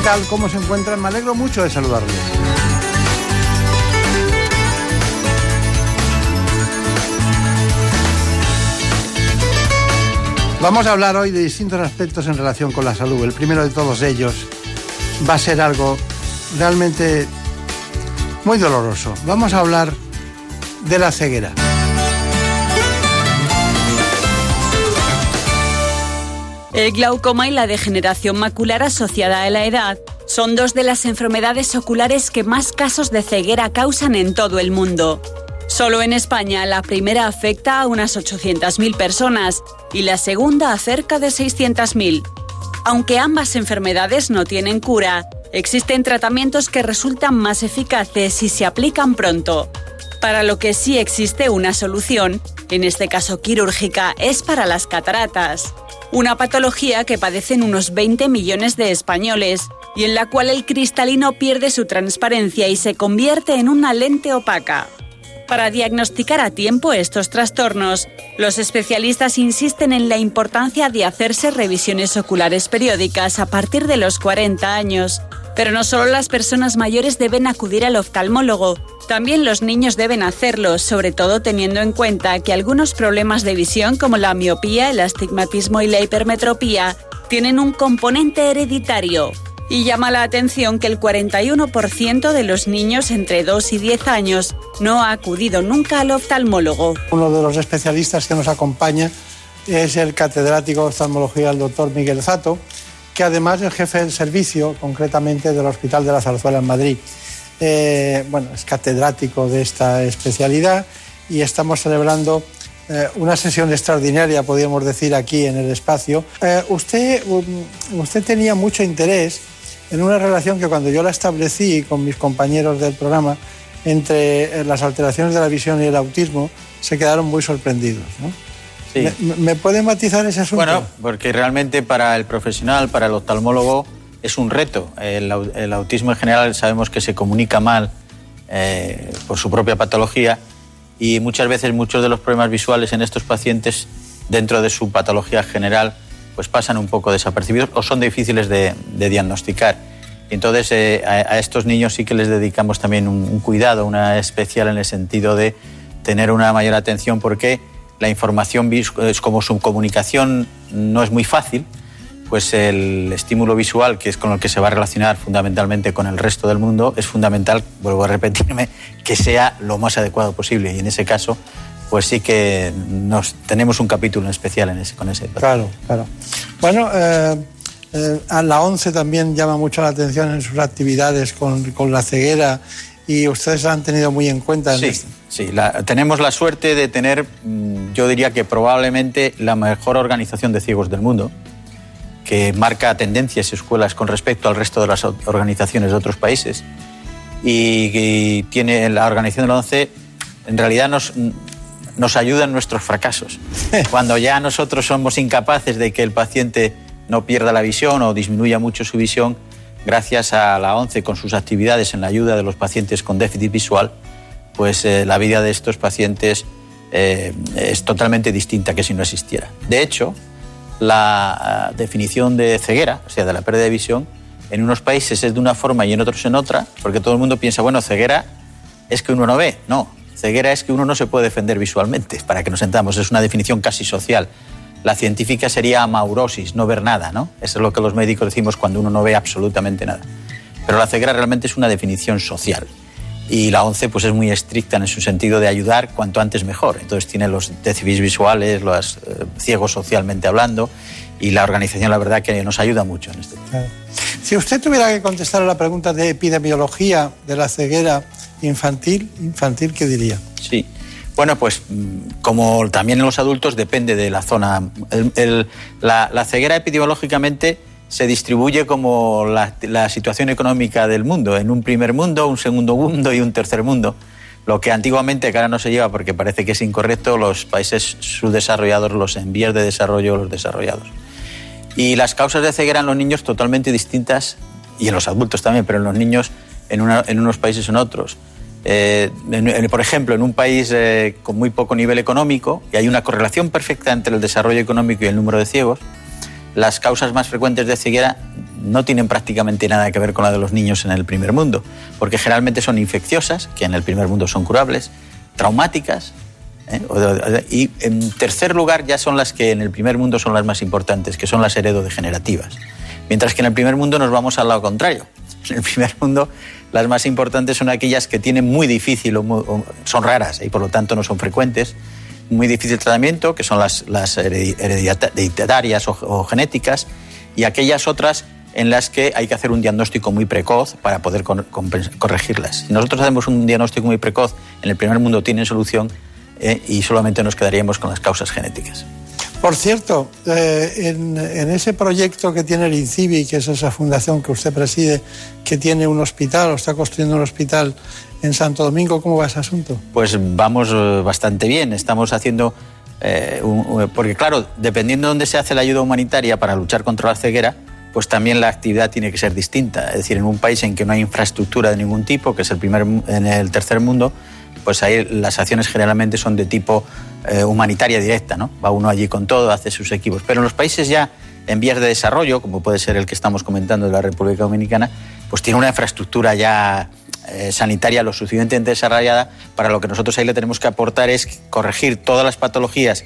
¿Qué tal? ¿Cómo se encuentran? Me alegro mucho de saludarles. Vamos a hablar hoy de distintos aspectos en relación con la salud. El primero de todos ellos va a ser algo realmente muy doloroso. Vamos a hablar de la ceguera. El glaucoma y la degeneración macular asociada a la edad son dos de las enfermedades oculares que más casos de ceguera causan en todo el mundo. Solo en España la primera afecta a unas 800.000 personas y la segunda a cerca de 600.000. Aunque ambas enfermedades no tienen cura, existen tratamientos que resultan más eficaces si se aplican pronto. Para lo que sí existe una solución, en este caso quirúrgica, es para las cataratas, una patología que padecen unos 20 millones de españoles y en la cual el cristalino pierde su transparencia y se convierte en una lente opaca. Para diagnosticar a tiempo estos trastornos, los especialistas insisten en la importancia de hacerse revisiones oculares periódicas a partir de los 40 años. Pero no solo las personas mayores deben acudir al oftalmólogo, también los niños deben hacerlo, sobre todo teniendo en cuenta que algunos problemas de visión como la miopía, el astigmatismo y la hipermetropía tienen un componente hereditario. Y llama la atención que el 41% de los niños entre 2 y 10 años no ha acudido nunca al oftalmólogo. Uno de los especialistas que nos acompaña es el catedrático de oftalmología, el doctor Miguel Zato, que además es jefe del servicio, concretamente del Hospital de la Zarzuela en Madrid. Eh, bueno, es catedrático de esta especialidad y estamos celebrando eh, una sesión extraordinaria, podríamos decir, aquí en el espacio. Eh, usted, um, usted tenía mucho interés en una relación que cuando yo la establecí con mis compañeros del programa entre las alteraciones de la visión y el autismo, se quedaron muy sorprendidos. Sí. ¿Me, ¿Me puede matizar ese asunto? Bueno, porque realmente para el profesional, para el oftalmólogo, es un reto. El, el autismo en general sabemos que se comunica mal eh, por su propia patología y muchas veces muchos de los problemas visuales en estos pacientes, dentro de su patología general, pues pasan un poco desapercibidos o son difíciles de, de diagnosticar. Entonces, eh, a, a, estos niños sí que les dedicamos también un, un, cuidado, una especial en el sentido de tener una mayor atención porque la información, como su comunicación no es muy fácil, pues el estímulo visual, que es con el que se va a relacionar fundamentalmente con el resto del mundo, es fundamental, vuelvo a repetirme, que sea lo más adecuado posible. Y en ese caso, pues sí que nos, tenemos un capítulo especial en ese, con ese. Claro, claro. Bueno, eh, eh, a la ONCE también llama mucho la atención en sus actividades con, con la ceguera y ustedes la han tenido muy en cuenta. En sí, este. Sí la, tenemos la suerte de tener, mm, yo diría que probablemente la mejor organización de ciegos del mundo que marca tendencias y escuelas con respecto al resto de las organizaciones de otros países. Y, y tiene la organización de la ONCE, en realidad nos, nos ayuda en nuestros fracasos. Cuando ya nosotros somos incapaces de que el paciente no pierda la visión o disminuya mucho su visión, gracias a la ONCE con sus actividades en la ayuda de los pacientes con déficit visual, pues eh, la vida de estos pacientes eh, es totalmente distinta que si no existiera. De hecho, la uh, definición de ceguera, o sea, de la pérdida de visión, en unos países es de una forma y en otros en otra, porque todo el mundo piensa, bueno, ceguera es que uno no ve. No, ceguera es que uno no se puede defender visualmente, para que nos entendamos, es una definición casi social. La científica sería amaurosis, no ver nada, ¿no? Eso es lo que los médicos decimos cuando uno no ve absolutamente nada. Pero la ceguera realmente es una definición social. Y la ONCE pues, es muy estricta en su sentido de ayudar cuanto antes mejor. Entonces tiene los déficits visuales, los eh, ciegos socialmente hablando, y la organización, la verdad, que nos ayuda mucho en este tema. Si usted tuviera que contestar a la pregunta de epidemiología de la ceguera infantil, infantil ¿qué diría? Sí. Bueno, pues mm, como también en los adultos depende de la zona. la, ceguera epidemiológicamente se distribuye como la, situación económica del mundo, en un primer mundo, un segundo mundo y un tercer mundo. Lo que antiguamente, que ahora no se lleva porque parece que es incorrecto, los países subdesarrollados, los en vías de desarrollo, los desarrollados. Y las causas de ceguera en los niños totalmente distintas, y en los adultos también, pero en los niños en, unos países en otros. Eh, por ejemplo, en un país eh, con muy poco nivel económico, y hay una correlación perfecta entre el desarrollo económico y el número de ciegos, las causas más frecuentes de ceguera no tienen prácticamente nada que ver con la de los niños en el primer mundo, porque generalmente son infecciosas, que en el primer mundo son curables, traumáticas, ¿eh? y en tercer lugar ya son las que en el primer mundo son las más importantes, que son las heredodegenerativas. Mientras que en el primer mundo nos vamos al lado contrario. En el primer mundo las más importantes son aquellas que tienen muy difícil, o, son raras y por lo tanto no son frecuentes, muy difícil tratamiento, que son las, las hereditarias o, genéticas, y aquellas otras en las que hay que hacer un diagnóstico muy precoz para poder corregirlas. Si nosotros hacemos un diagnóstico muy precoz, en el primer mundo tienen solución eh, y solamente nos quedaríamos con las causas genéticas. Por cierto, eh, en, ese proyecto que tiene el INCIBI, que es esa fundación que usted preside, que tiene un hospital o está construyendo un hospital en Santo Domingo, ¿cómo va ese asunto? Pues vamos eh, bastante bien. Estamos haciendo, eh, porque claro, dependiendo de dónde se hace la ayuda humanitaria para luchar contra la ceguera, pues también la actividad tiene que ser distinta. Es decir, en un país en que no hay infraestructura de ningún tipo, que es el primer, en el tercer mundo, pues ahí las acciones generalmente son de tipo eh, humanitaria directa, ¿no? Va uno allí con todo, hace sus equipos. Pero en los países ya en vías de desarrollo, como puede ser el que estamos comentando de la República Dominicana, pues tiene una infraestructura ya eh, sanitaria lo suficientemente desarrollada para lo que nosotros ahí le tenemos que aportar es corregir todas las patologías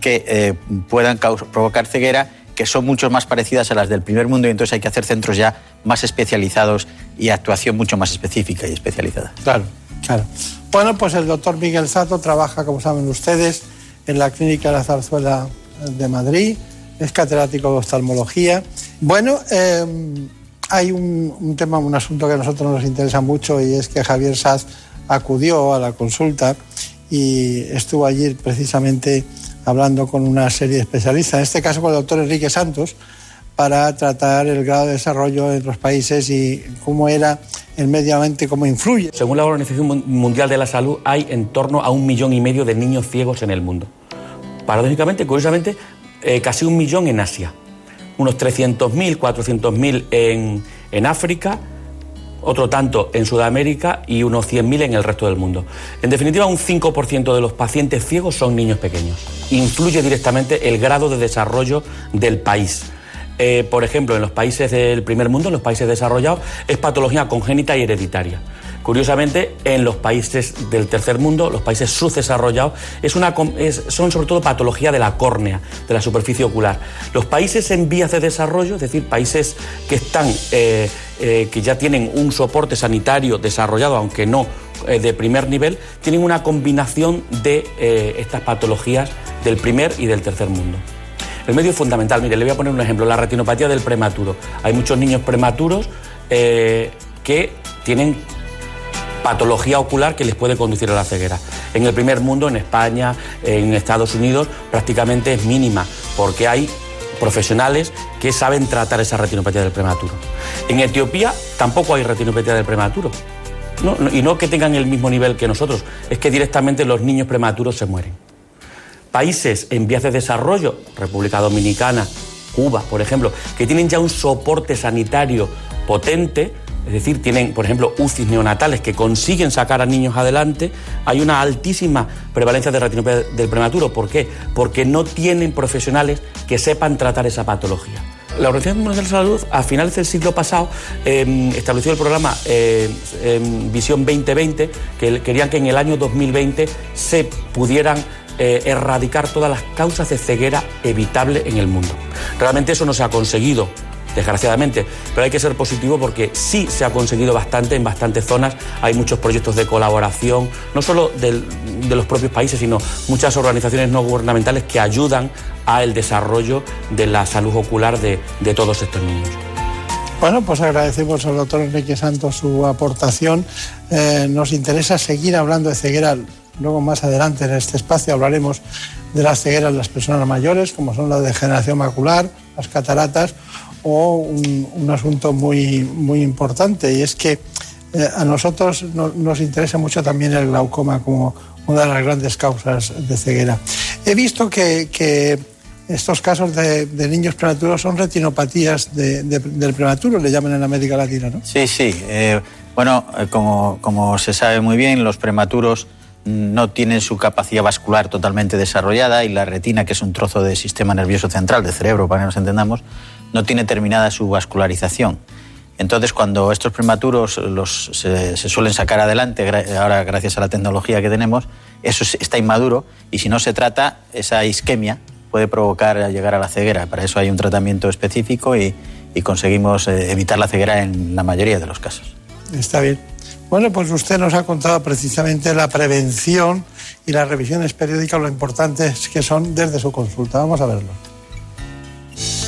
que eh, puedan provocar ceguera que son mucho más parecidas a las del primer mundo y entonces hay que hacer centros ya más especializados y actuación mucho más específica y especializada. Claro, claro. Bueno, pues el doctor Miguel Zato trabaja, como saben ustedes, en la Clínica de la Zarzuela de Madrid, es catedrático de oftalmología. Bueno, em, hay un, tema, un asunto que a nosotros nos interesa mucho y es que Javier Saz acudió a la consulta y estuvo allí precisamente hablando con una serie de especialistas, en este caso con el doctor Enrique Santos, para tratar el grado de desarrollo en los países y cómo era el medio ambiente, cómo influye. Según la Organización Mundial de la Salud, hay en torno a un millón y medio de niños ciegos en el mundo. Paradójicamente, curiosamente, eh, casi un millón en Asia, unos 300.000, 400.000 en, en África, otro tanto en Sudamérica y unos 100.000 en el resto del mundo. En definitiva, un 5% de los pacientes ciegos son niños pequeños. Influye directamente el grado de desarrollo del país. Eh, por ejemplo, en los países del primer mundo, en los países desarrollados, es patología congénita y hereditaria. Curiosamente, en los países del tercer mundo, los países subdesarrollados, es una, son sobre todo patología de la córnea, de la superficie ocular. Los países en vías de desarrollo, es decir, países que están, eh, eh, que ya tienen un soporte sanitario desarrollado, aunque no de primer nivel, tienen una combinación de estas patologías del primer y del tercer mundo. El medio es fundamental. Mire, le voy a poner un ejemplo, la retinopatía del prematuro. Hay muchos niños prematuros eh, que tienen patología ocular que les puede conducir a la ceguera. En el primer mundo, en España, en Estados Unidos, prácticamente es mínima, porque hay profesionales que saben tratar esa retinopatía del prematuro. En Etiopía tampoco hay retinopatía del prematuro. y no que tengan el mismo nivel que nosotros, es que directamente los niños prematuros se mueren. Países en vías de desarrollo, República Dominicana, Cuba, por ejemplo, que tienen ya un soporte sanitario potente, es decir, tienen, por ejemplo, UCIs neonatales que consiguen sacar a niños adelante, hay una altísima prevalencia de retinopatía del prematuro. ¿Por qué? Porque no tienen profesionales que sepan tratar esa patología. La Organización Mundial de la Salud, a finales del siglo pasado, em, estableció el programa eh, em, Visión 2020, que querían que en el año 2020 se pudieran eh, erradicar todas las causas de ceguera evitable en el mundo. Realmente eso no se ha conseguido, desgraciadamente, pero hay que ser positivo porque sí se ha conseguido bastante en bastantes zonas. Hay muchos proyectos de colaboración, no solo de los propios países, sino muchas organizaciones no gubernamentales que ayudan al desarrollo de la salud ocular de, todos estos niños. Bueno, pues agradecemos al doctor Enrique Santos su aportación. Eh, nos interesa seguir hablando de ceguera Luego más adelante en este espacio hablaremos de las cegueras de las personas mayores, como son la degeneración macular, las cataratas o un, asunto muy, muy importante y es que eh, a nosotros nos interesa mucho también el glaucoma como una de las grandes causas de ceguera. He visto que, estos casos de, niños prematuros son retinopatías del prematuro, le llaman en América Latina, ¿no? Sí, sí. Eh, bueno, eh, como, como se sabe muy bien, los prematuros no tienen su capacidad vascular totalmente desarrollada y la retina, que es un trozo del sistema nervioso central, del cerebro, para que nos entendamos, no tiene terminada su vascularización. Entonces, cuando estos prematuros los, se, suelen sacar adelante, ahora gracias a la tecnología que tenemos, eso está inmaduro y si no se trata, esa isquemia puede provocar llegar a la ceguera. Para eso hay un tratamiento específico y, y conseguimos eh, evitar la ceguera en la mayoría de los casos. Está bien. Bueno, pues usted nos ha contado precisamente la prevención y las revisiones periódicas, lo importantes que son desde su consulta. Vamos a verlo.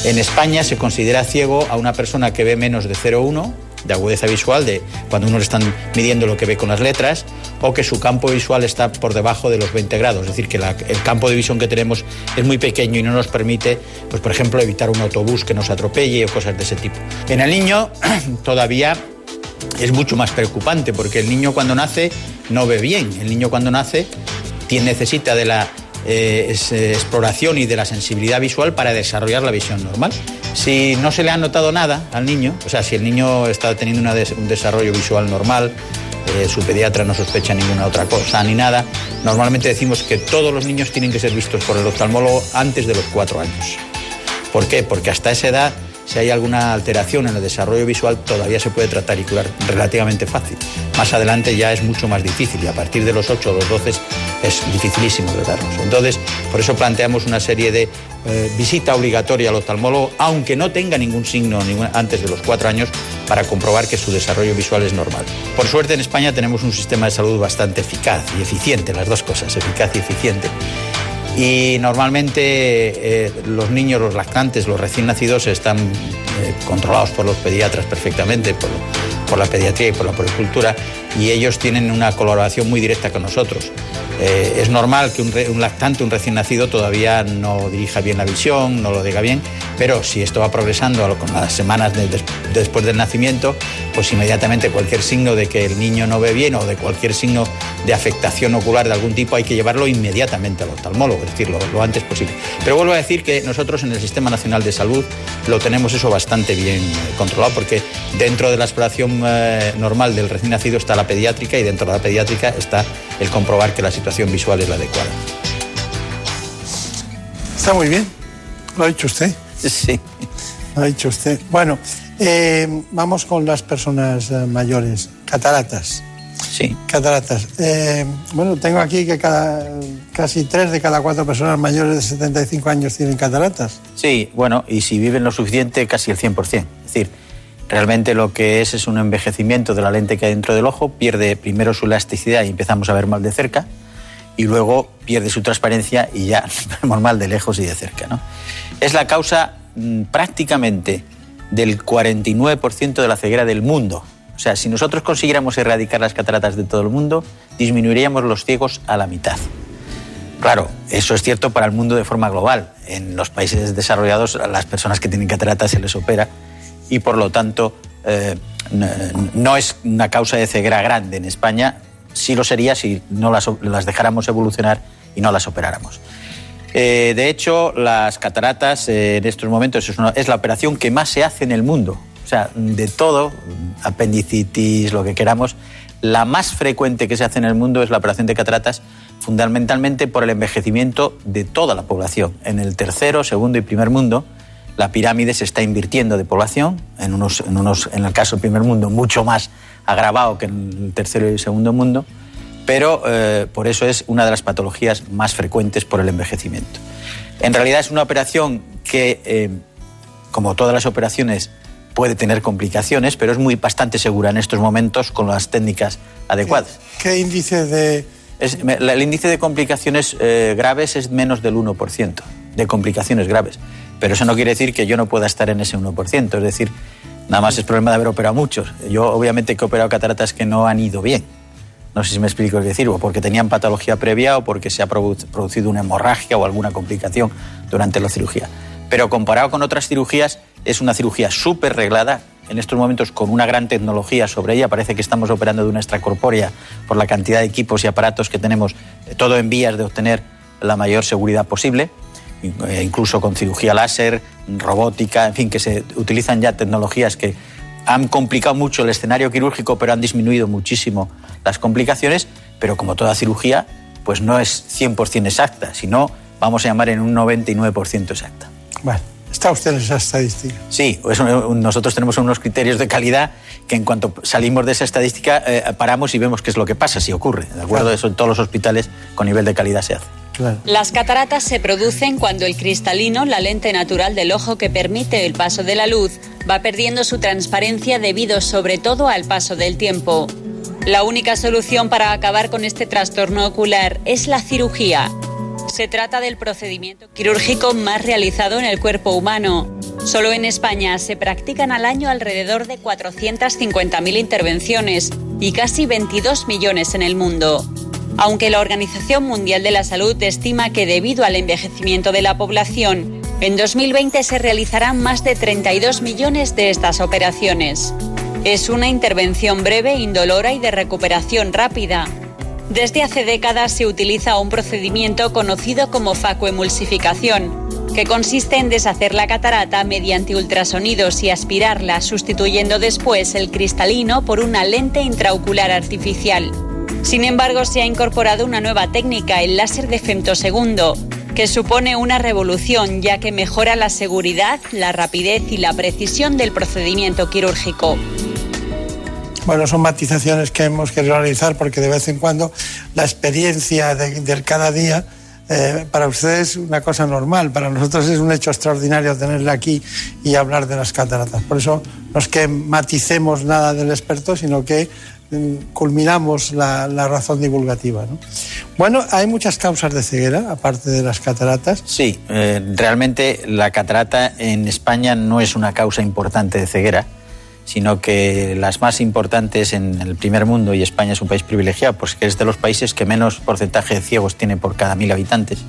En España se considera ciego a una persona que ve menos de 0,1 de agudeza visual, de cuando uno le están midiendo lo que ve con las letras, o que su campo visual está por debajo de los 20 grados, es decir, que el campo de visión que tenemos es muy pequeño y no nos permite, pues por ejemplo, evitar un autobús que nos atropelle o cosas de ese tipo. En el niño todavía es mucho más preocupante porque el niño cuando nace no ve bien. El niño cuando nace necesita de la eh, eh, exploración y de la sensibilidad visual para desarrollar la visión normal. Si no se le ha notado nada al niño, o sea, si el niño está teniendo un desarrollo visual normal, eh, su pediatra no sospecha ninguna otra cosa ni nada, normalmente decimos que todos los niños tienen que ser vistos por el oftalmólogo antes de los cuatro años. ¿Por qué? Porque hasta esa edad si hay alguna alteración en el desarrollo visual, todavía se puede tratar y curar relativamente fácil. Más adelante ya es mucho más difícil y a partir de los 8 o los 12 es dificilísimo tratarlos. Entonces, por eso planteamos una serie de eh, visita obligatoria al oftalmólogo, aunque no tenga ningún signo antes de los 4 años, para comprobar que su desarrollo visual es normal. Por suerte en España tenemos un sistema de salud bastante eficaz y eficiente, las dos cosas, eficaz y eficiente y normalmente eh, los niños, los lactantes, los recién nacidos están eh, controlados por los pediatras perfectamente, por, la pediatría y por la poricultura, y ellos tienen una colaboración muy directa con nosotros. Eh, es normal que un, lactante, un recién nacido, todavía no dirija bien la visión, no lo diga bien, pero si esto va progresando con las semanas después del nacimiento, pues inmediatamente cualquier signo de que el niño no ve bien o de cualquier signo de afectación ocular de algún tipo hay que llevarlo inmediatamente al oftalmólogo, es decir, lo, antes posible. Pero vuelvo a decir que nosotros en el Sistema Nacional de Salud lo tenemos eso bastante bien controlado porque dentro de la exploración eh, normal del recién nacido está la pediátrica y dentro de la pediátrica está el comprobar que la situación visual es la adecuada. Está muy bien, lo ha dicho usted. Sí. Lo ha dicho usted. Bueno, eh, vamos con las personas eh, mayores, cataratas. Sí. Cataratas. Eh, bueno, tengo aquí que cada, casi tres de cada cuatro personas mayores de 75 años tienen cataratas. Sí, bueno, y si viven lo suficiente, casi el 100%. Es decir, realmente lo que es es un envejecimiento de la lente que hay dentro del ojo, pierde primero su elasticidad y empezamos a ver mal de cerca, y luego pierde su transparencia y ya vemos mal de lejos y de cerca. ¿no? Es la causa mm, prácticamente del 49% de la ceguera del mundo. O sea, si nosotros consiguiéramos erradicar las cataratas de todo el mundo, disminuiríamos los ciegos a la mitad. Claro, eso es cierto para el mundo de forma global. En los países desarrollados, a las personas que tienen cataratas se les opera y por lo tanto eh, no es una causa de ceguera grande en España, sí lo sería si no las, dejáramos evolucionar y no las operáramos. Eh, de hecho, las cataratas eh, en estos momentos es, la operación que más se hace en el mundo. O sea, de todo, apendicitis, lo que queramos, la más frecuente que se hace en el mundo es la operación de cataratas, fundamentalmente por el envejecimiento de toda la población. En el tercero, segundo y primer mundo, la pirámide se está invirtiendo de población, en, unos, en, unos, en el caso del primer mundo mucho más agravado que en el tercero y el segundo mundo, pero eh, por eso es una de las patologías más frecuentes por el envejecimiento. En realidad es una operación que, eh, como todas las operaciones, puede tener complicaciones, pero es muy bastante segura en estos momentos con las técnicas adecuadas. ¿Qué, índice de...? el índice de complicaciones eh, graves es menos del 1%, de complicaciones graves. Pero eso no quiere decir que yo no pueda estar en ese 1%, es decir, Nada más es problema de haber operado muchos. Yo obviamente que he operado cataratas que no han ido bien. No sé si me explico qué decir, o porque tenían patología previa o porque se ha producido una hemorragia o alguna complicación durante la cirugía. Pero comparado con otras cirugías, es una cirugía súper reglada, en estos momentos con una gran tecnología sobre ella. Parece que estamos operando de una extracorpórea por la cantidad de equipos y aparatos que tenemos, eh, todo en vías de obtener la mayor seguridad posible, incluso con cirugía láser, robótica, en fin, que se utilizan ya tecnologías que han complicado mucho el escenario quirúrgico, pero han disminuido muchísimo las complicaciones, pero como toda cirugía, pues no es 100% exacta, sino vamos a llamar en un 99% exacta. Bueno, ¿está usted en esa estadística? Sí, nosotros tenemos unos criterios de calidad que en cuanto salimos de esa estadística eh, paramos y vemos qué es lo que pasa, si ocurre, ¿de acuerdo? Eso en todos los hospitales con nivel de calidad se hace. Las cataratas se producen cuando el cristalino, la lente natural del ojo que permite el paso de la luz, va perdiendo su transparencia debido sobre todo al paso del tiempo. La única solución para acabar con este trastorno ocular es la cirugía. Se trata del procedimiento quirúrgico más realizado en el cuerpo humano. Solo en España se practican al año alrededor de 450.000 intervenciones y casi 22 millones en el mundo aunque la Organización Mundial de la Salud estima que debido al envejecimiento de la población, en 2020 se realizarán más de 32 millones de estas operaciones. Es una intervención breve, indolora y de recuperación rápida. Desde hace décadas se utiliza un procedimiento conocido como facoemulsificación, que consiste en deshacer la catarata mediante ultrasonidos y aspirarla, sustituyendo después el cristalino por una lente intraocular artificial. Sin embargo, se ha incorporado una nueva técnica, el láser de femtosegundo, que supone una revolución ya que mejora la seguridad, la rapidez y la precisión del procedimiento quirúrgico. Bueno, son matizaciones que hemos querido realizar porque de vez en cuando la experiencia del cada día eh, para ustedes es una cosa normal, para nosotros es un hecho extraordinario tenerle aquí y hablar de las cataratas. Por eso no es que maticemos nada del experto, sino que culminamos la, razón divulgativa. Bueno, hay muchas causas de ceguera, aparte de las cataratas. Sí, eh, realmente la catarata en España no es una causa importante de ceguera, sino que las más importantes en el primer mundo, y España es un país privilegiado, pues que es de los países que menos porcentaje de ciegos tiene por cada mil habitantes,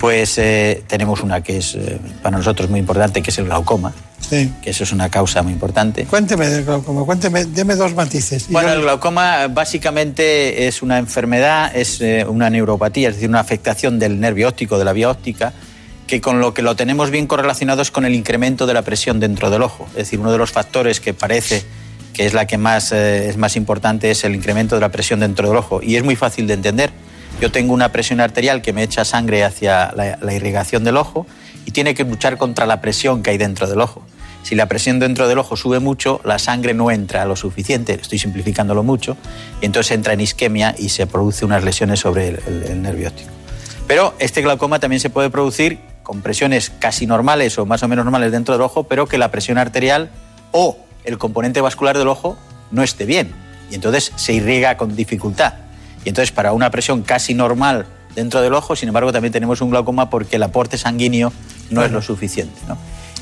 pues eh, tenemos una que es eh, para nosotros muy importante, que es el glaucoma que eso es una causa muy importante. Cuénteme del glaucoma, cuénteme, deme dos matices. Bueno, el glaucoma básicamente es una enfermedad, es eh, una neuropatía, es decir, una afectación del nervio óptico, de la vía óptica, que con lo que lo tenemos bien correlacionado es con el incremento de la presión dentro del ojo. Es decir, uno de los factores que parece que es la que más, eh, es más importante es el incremento de la presión dentro del ojo. Y es muy fácil de entender. Yo tengo una presión arterial que me echa sangre hacia la irrigación del ojo y tiene que luchar contra la presión que hay dentro del ojo. Si la presión dentro del ojo sube mucho, la sangre no entra lo suficiente, estoy simplificándolo mucho, y entonces entra en isquemia y se produce unas lesiones sobre el, nervio óptico. Pero este glaucoma también se puede producir con presiones casi normales o más o menos normales dentro del ojo, pero que la presión arterial o el componente vascular del ojo no esté bien. Y entonces se irriga con dificultad. Y entonces para una presión casi normal dentro del ojo, sin embargo también tenemos un glaucoma porque el aporte sanguíneo no es lo suficiente. ¿no?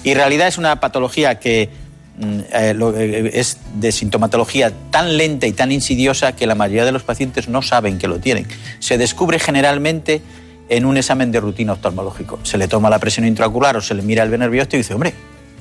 Y en realidad es una patología que mm, eh, eh, es de sintomatología tan lenta y tan insidiosa que la mayoría de los pacientes no saben que lo tienen. Se descubre generalmente en un examen de rutina oftalmológico. Se le toma la presión intraocular o se le mira el nervio óptico y dice, hombre,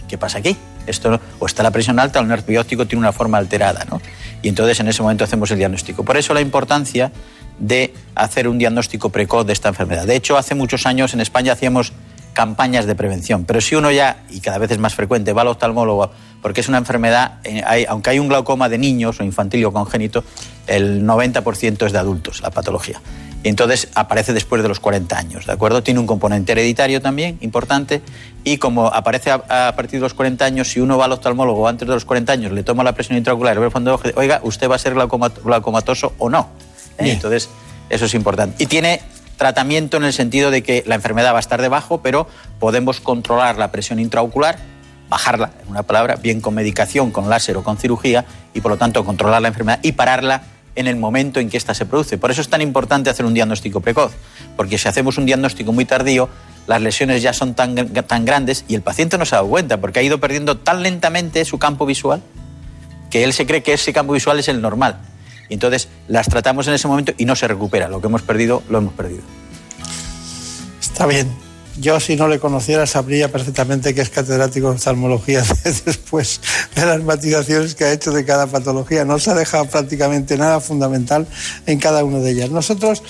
¿qué pasa aquí? Esto, o está la presión alta o el nervio óptico tiene una forma alterada. ¿no? Y entonces en ese momento hacemos el diagnóstico. Por eso la importancia de hacer un diagnóstico precoz de esta enfermedad. De hecho, hace muchos años en España hacíamos campañas de prevención. Pero si uno ya, y cada vez es más frecuente, va al oftalmólogo porque es una enfermedad, eh, aunque hay un glaucoma de niños o infantil o congénito, el 90% es de adultos, la patología. Y entonces aparece después de los 40 años, ¿de acuerdo? Tiene un componente hereditario también importante y como aparece a, partir de los 40 años, si uno va al oftalmólogo antes de los 40 años, le toma la presión intraocular y ve el fondo de oiga, ¿usted va a ser glaucomatoso o no? Entonces, eso es importante. Y tiene tratamiento en el sentido de que la enfermedad va a estar debajo, pero podemos controlar la presión intraocular, bajarla, en una palabra, bien con medicación, con láser o con cirugía, y por lo tanto controlar la enfermedad y pararla en el momento en que ésta se produce. Por eso es tan importante hacer un diagnóstico precoz, porque si hacemos un diagnóstico muy tardío, las lesiones ya son tan, tan grandes y el paciente no se ha dado cuenta, porque ha ido perdiendo tan lentamente su campo visual que él se cree que ese campo visual es el normal. Y entonces las tratamos en ese momento y no se recupera. Lo que hemos perdido, lo hemos perdido. Está bien. Yo, si no le conociera, sabría perfectamente que es catedrático de oftalmología después de las matizaciones que ha hecho de cada patología. No se ha dejado prácticamente nada fundamental en cada una de ellas. Nosotros,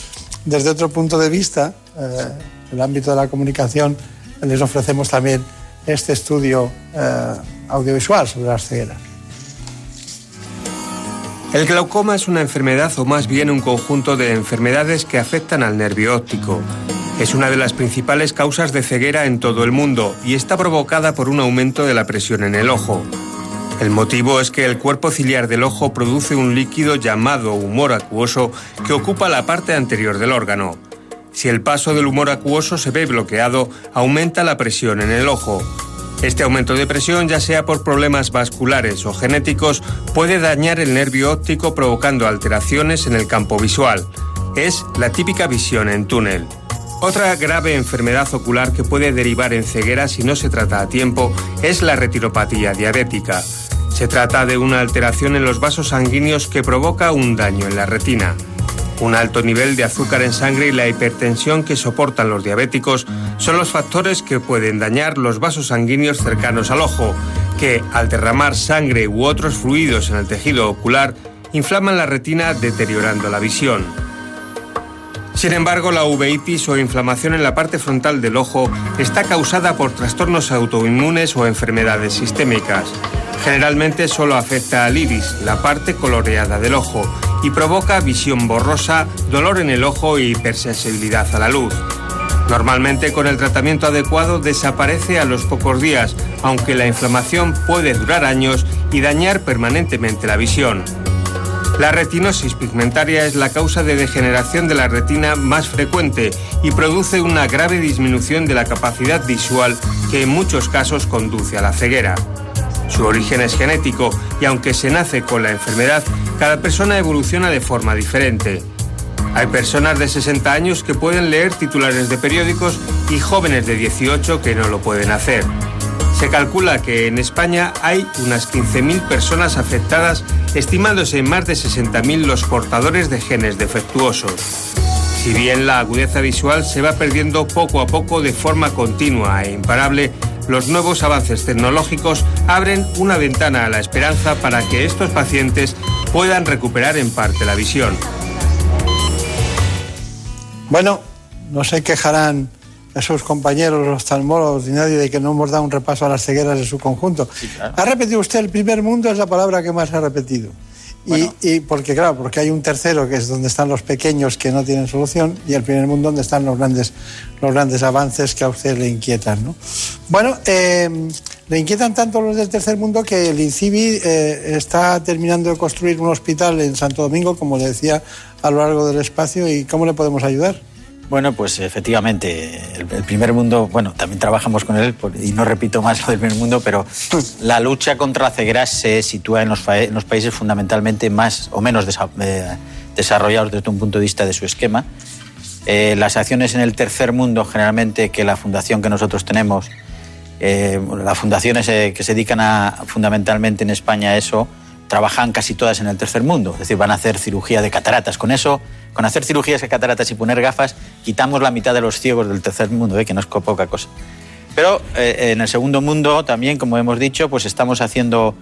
desde otro punto de vista, eh, el ámbito de la comunicación, les ofrecemos también este estudio eh, audiovisual sobre las cegueras. El glaucoma es una enfermedad o más bien un conjunto de enfermedades que afectan al nervio óptico. Es una de las principales causas de ceguera en todo el mundo y está provocada por un aumento de la presión en el ojo. El motivo es que el cuerpo ciliar del ojo produce un líquido llamado humor acuoso que ocupa la parte anterior del órgano. Si el paso del humor acuoso se ve bloqueado, aumenta la presión en el ojo. Este aumento de presión, ya sea por problemas vasculares o genéticos, puede dañar el nervio óptico provocando alteraciones en el campo visual. Es la típica visión en túnel. Otra grave enfermedad ocular que puede derivar en ceguera si no se trata a tiempo es la retinopatía diabética. Se trata de una alteración en los vasos sanguíneos que provoca un daño en la retina. Un alto nivel de azúcar en sangre y la hipertensión que soportan los diabéticos son los factores que pueden dañar los vasos sanguíneos cercanos al ojo, que al derramar sangre u otros fluidos en el tejido ocular inflaman la retina deteriorando la visión. Sin embargo, la uveitis o inflamación en la parte frontal del ojo está causada por trastornos autoinmunes o enfermedades sistémicas. Generalmente solo afecta al iris, la parte coloreada del ojo, y provoca visión borrosa, dolor en el ojo y hipersensibilidad a la luz. Normalmente con el tratamiento adecuado desaparece a los pocos días, aunque la inflamación puede durar años y dañar permanentemente la visión. La retinosis pigmentaria es la causa de degeneración de la retina más frecuente y produce una grave disminución de la capacidad visual que en muchos casos conduce a la ceguera. Su origen es genético y aunque se nace con la enfermedad, cada persona evoluciona de forma diferente. Hay personas de 60 años que pueden leer titulares de periódicos y jóvenes de 18 que no lo pueden hacer. Se calcula que en España hay unas 15.000 personas afectadas, estimándose en más de 60.000 los portadores de genes defectuosos. Si bien la agudeza visual se va perdiendo poco a poco de forma continua e imparable, los nuevos avances tecnológicos abren una ventana a la esperanza para que estos pacientes puedan recuperar en parte la visión. Bueno, no se quejarán esos compañeros, los oftalmólogos ni nadie de que no hemos dado un repaso a las cegueras en su conjunto. Ha repetido usted el primer mundo, es la palabra que más ha repetido. Y, porque, claro, porque hay un tercero que es donde están los pequeños que no tienen solución y el primer mundo donde están los grandes, los grandes avances que a usted le inquietan. ¿no? Bueno, eh, le inquietan tanto los del tercer mundo que el INCIBI eh, está terminando de construir un hospital en Santo Domingo, como le decía, a lo largo del espacio. ¿Y cómo le podemos ayudar? Bueno, pues efectivamente, el, primer mundo, bueno, también trabajamos con él, y no repito más lo del primer mundo, pero la lucha contra la ceguera se sitúa en los, países fundamentalmente más o menos eh, desarrollados desde un punto de vista de su esquema. Eh, las acciones en el tercer mundo, generalmente, que la fundación que nosotros tenemos, eh, las fundaciones que se dedican a, fundamentalmente en España a eso, trabajan casi todas en el tercer mundo, es decir, van a hacer cirugía de cataratas. Con eso con hacer cirugías de cataratas y poner gafas, quitamos la mitad de los ciegos del tercer mundo, ¿eh? que no es poca cosa. Pero eh, en el segundo mundo también, como hemos dicho, pues estamos haciendo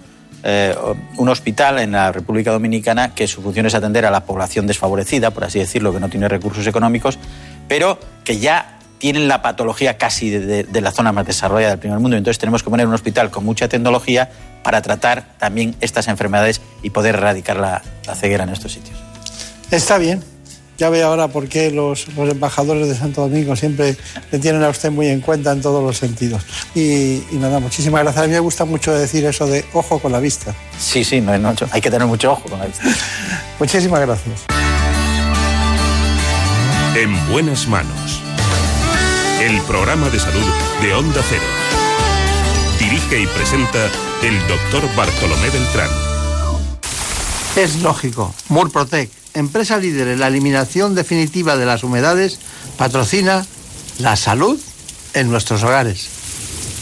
eh, un hospital en la República Dominicana que su función es atender a la población desfavorecida, por así decirlo, que no tiene recursos económicos, pero que ya tienen la patología casi de, la zona más desarrollada del primer mundo. Entonces tenemos que poner un hospital con mucha tecnología para tratar también estas enfermedades y poder erradicar la ceguera en estos sitios. Está bien, ya ve ahora por qué los, embajadores de Santo Domingo siempre le tienen a usted muy en cuenta en todos los sentidos. Y, nada, muchísimas gracias. A mí me gusta mucho decir eso de ojo con la vista. Sí, sí, no, no, hay que tener mucho ojo con la vista. muchísimas gracias. En buenas manos. El programa de salud de Onda Cero. Dirige y presenta el doctor Bartolomé Beltrán. Es lógico. Murprotec empresa líder en la eliminación definitiva de las humedades, patrocina la salud en nuestros hogares.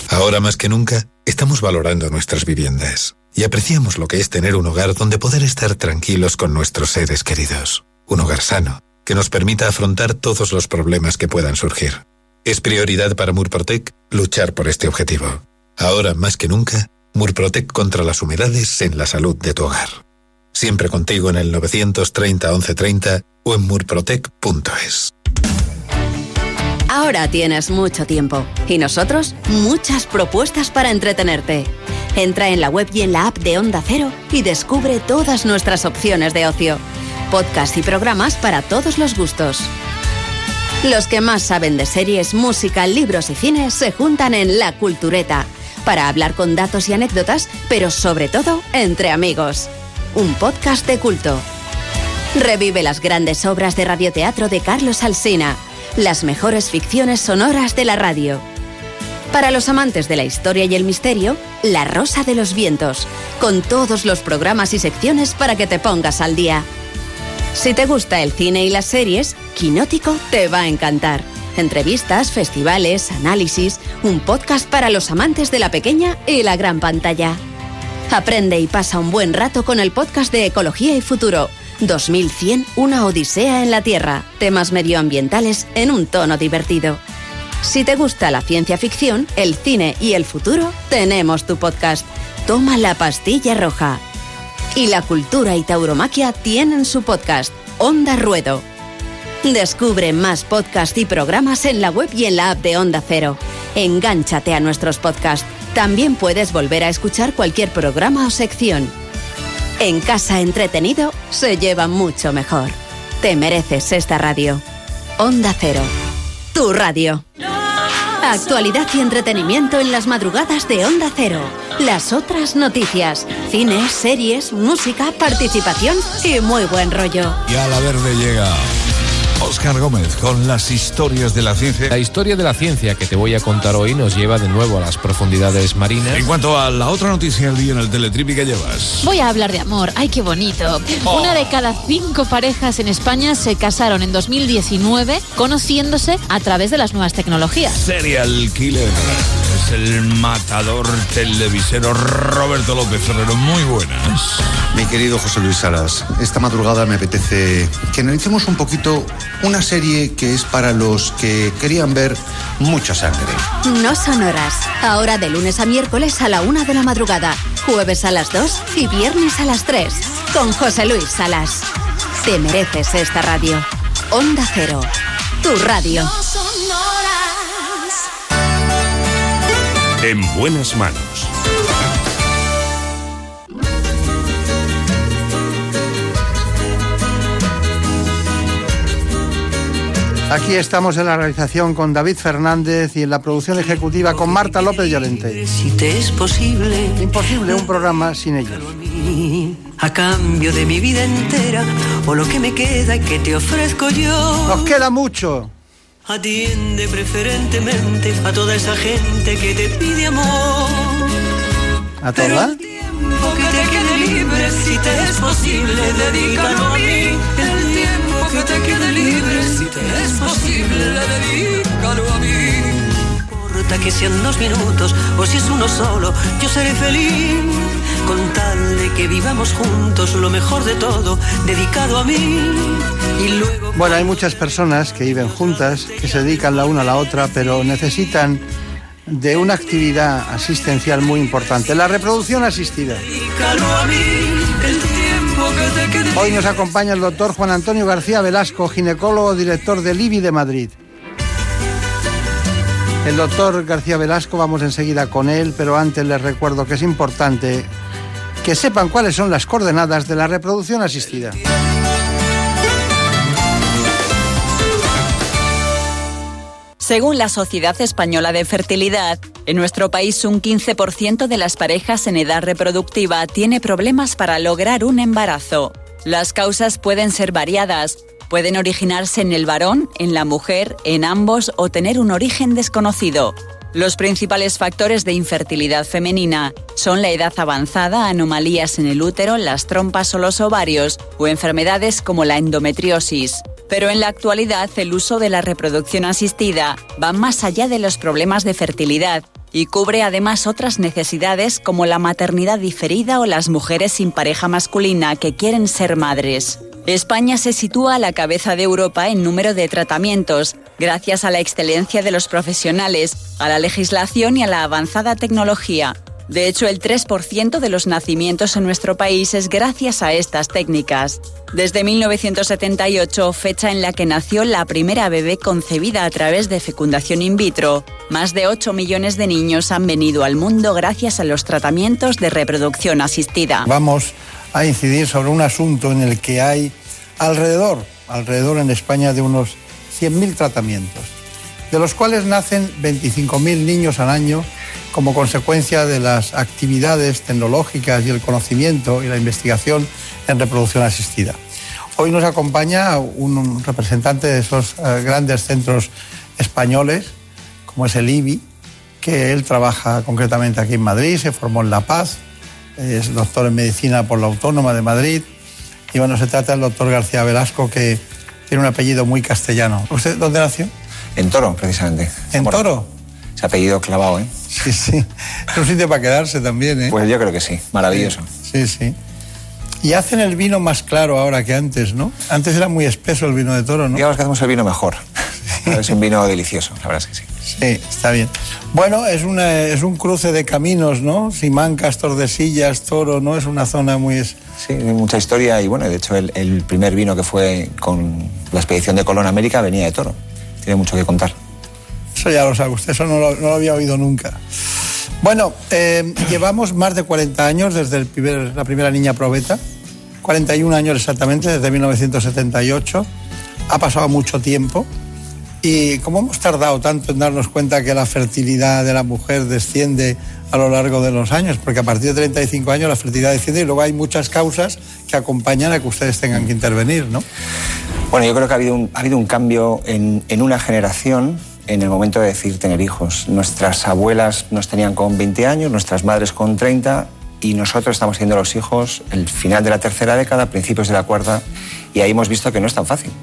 Ahora más que nunca, estamos valorando nuestras viviendas y apreciamos lo que es tener un hogar donde poder estar tranquilos con nuestros seres queridos. Un hogar sano, que nos permita afrontar todos los problemas que puedan surgir. Es prioridad para Murprotec luchar por este objetivo. Ahora más que nunca, Murprotec contra las humedades en la salud de tu hogar. Siempre contigo en el 930 1130 o en murprotec.es. Ahora tienes mucho tiempo y nosotros muchas propuestas para entretenerte. Entra en la web y en la app de Onda Cero y descubre todas nuestras opciones de ocio. Podcast y programas para todos los gustos. Los que más saben de series, música, libros y cines se juntan en La Cultureta para hablar con datos y anécdotas, pero sobre todo entre amigos. Un podcast de culto. Revive las grandes obras de radioteatro de Carlos Alsina, las mejores ficciones sonoras de la radio. Para los amantes de la historia y el misterio, La Rosa de los Vientos, con todos los programas y secciones para que te pongas al día. Si te gusta el cine y las series, Quinótico te va a encantar. Entrevistas, festivales, análisis, un podcast para los amantes de la pequeña y la gran pantalla. Aprende y pasa un buen rato con el podcast de Ecología y Futuro. 2100, una odisea en la Tierra. Temas medioambientales en un tono divertido. Si te gusta la ciencia ficción, el cine y el futuro, tenemos tu podcast. Toma la pastilla roja. Y la cultura y tauromaquia tienen su podcast, Onda Ruedo. Descubre más podcasts y programas en la web y en la app de Onda Cero. Engánchate a nuestros podcasts. También puedes volver a escuchar cualquier programa o sección. En casa entretenido se lleva mucho mejor. Te mereces esta radio. Onda Cero. Tu radio. Actualidad y entretenimiento en las madrugadas de Onda Cero. Las otras noticias, cine, series, música, participación y muy buen rollo. Y a la verde llega. Oscar Gómez con las historias de la ciencia. La historia de la ciencia que te voy a contar hoy nos lleva de nuevo a las profundidades marinas. En cuanto a la otra noticia del día en el Teletripi que llevas. Voy a hablar de amor. ¡Ay, qué bonito! Oh. Una de cada cinco parejas en España se casaron en 2019 conociéndose a través de las nuevas tecnologías. Serial Killer. Es el matador televisero Roberto López Ferrero. Muy buenas. Mi querido José Luis Salas, esta madrugada me apetece que analicemos un poquito una serie que es para los que querían ver mucha sangre. No son horas. Ahora de lunes a miércoles a la una de la madrugada, jueves a las 2 y viernes a las 3. Con José Luis Salas. Te mereces esta radio. Onda Cero. Tu radio. En buenas manos. Aquí estamos en la realización con David Fernández y en la producción ejecutiva con Marta López Llorente. Si te es posible. Imposible un programa sin ellos. A cambio de mi vida entera o lo que me queda y que te ofrezco yo. Nos queda mucho. Atiende preferentemente a toda esa gente que te pide amor. ¿A Pero toda? el tiempo que te quede libre, si te es posible, dedícalo a mí. El tiempo que te quede libre, si te es posible, dedícalo a mí. Importa que sean dos minutos o si es uno solo, yo seré feliz. Con tal de que vivamos juntos lo mejor de todo, dedicado a mí. Y luego Bueno, hay muchas personas que viven juntas, que se dedican la una a la otra, pero necesitan de una actividad asistencial muy importante, la reproducción asistida. Hoy nos acompaña el doctor Juan Antonio García Velasco, ginecólogo, director del IBI de Madrid. El doctor García Velasco, vamos enseguida con él, pero antes les recuerdo que es importante que sepan cuáles son las coordenadas de la reproducción asistida. Según la Sociedad Española de Fertilidad, en nuestro país un 15% de las parejas en edad reproductiva tiene problemas para lograr un embarazo. Las causas pueden ser variadas. Pueden originarse en el varón, en la mujer, en ambos o tener un origen desconocido. Los principales factores de infertilidad femenina son la edad avanzada, anomalías en el útero, las trompas o los ovarios o enfermedades como la endometriosis. Pero en la actualidad el uso de la reproducción asistida va más allá de los problemas de fertilidad y cubre además otras necesidades como la maternidad diferida o las mujeres sin pareja masculina que quieren ser madres. España se sitúa a la cabeza de Europa en número de tratamientos, gracias a la excelencia de los profesionales, a la legislación y a la avanzada tecnología. De hecho, el 3% de los nacimientos en nuestro país es gracias a estas técnicas. Desde 1978, fecha en la que nació la primera bebé concebida a través de fecundación in vitro, más de 8 millones de niños han venido al mundo gracias a los tratamientos de reproducción asistida. Vamos a incidir sobre un asunto en el que hay alrededor, alrededor en España de unos 100.000 tratamientos, de los cuales nacen 25.000 niños al año como consecuencia de las actividades tecnológicas y el conocimiento y la investigación en reproducción asistida. Hoy nos acompaña un representante de esos eh, grandes centros españoles, como es el IBI, que él trabaja concretamente aquí en Madrid, se formó en La Paz, es doctor en medicina por la Autónoma de Madrid. Y bueno, se trata del doctor García Velasco, que tiene un apellido muy castellano. ¿Usted dónde nació? En Toro, precisamente. ¿En Toro? Ese apellido clavado, ¿eh? Sí, sí. Es un sitio para quedarse también, ¿eh? Pues yo creo que sí, maravilloso. Sí, sí. Y hacen el vino más claro ahora que antes, ¿no? Antes era muy espeso el vino de toro, ¿no? Digamos que hacemos el vino mejor. es un vino delicioso, la verdad es que sí. Sí, está bien. Bueno, es, una, es un cruce de caminos, ¿no? Simancas, Tordesillas, Toro, ¿no? Es una zona muy... Sí, mucha historia y bueno, de hecho el, el primer vino que fue con la expedición de Colón a América venía de Toro. Tiene mucho que contar. Eso ya lo sabe usted, eso no lo, había oído nunca. Bueno, eh, llevamos más de 40 años desde la primera niña probeta, 41 años exactamente, desde 1978. Ha pasado mucho tiempo. Y como hemos tardado tanto en darnos cuenta que la fertilidad de la mujer desciende a lo largo de los años, porque a partir de 35 años la fertilidad desciende y luego hay muchas causas que acompañan a que ustedes tengan que intervenir, ¿no? Bueno, yo creo que ha habido un, cambio en, en una generación en el momento de decir tener hijos. Nuestras abuelas nos tenían con 20 años, nuestras madres con 30 y nosotros estamos teniendo los hijos el final de la tercera década, principios de la cuarta y ahí hemos visto que no es tan fácil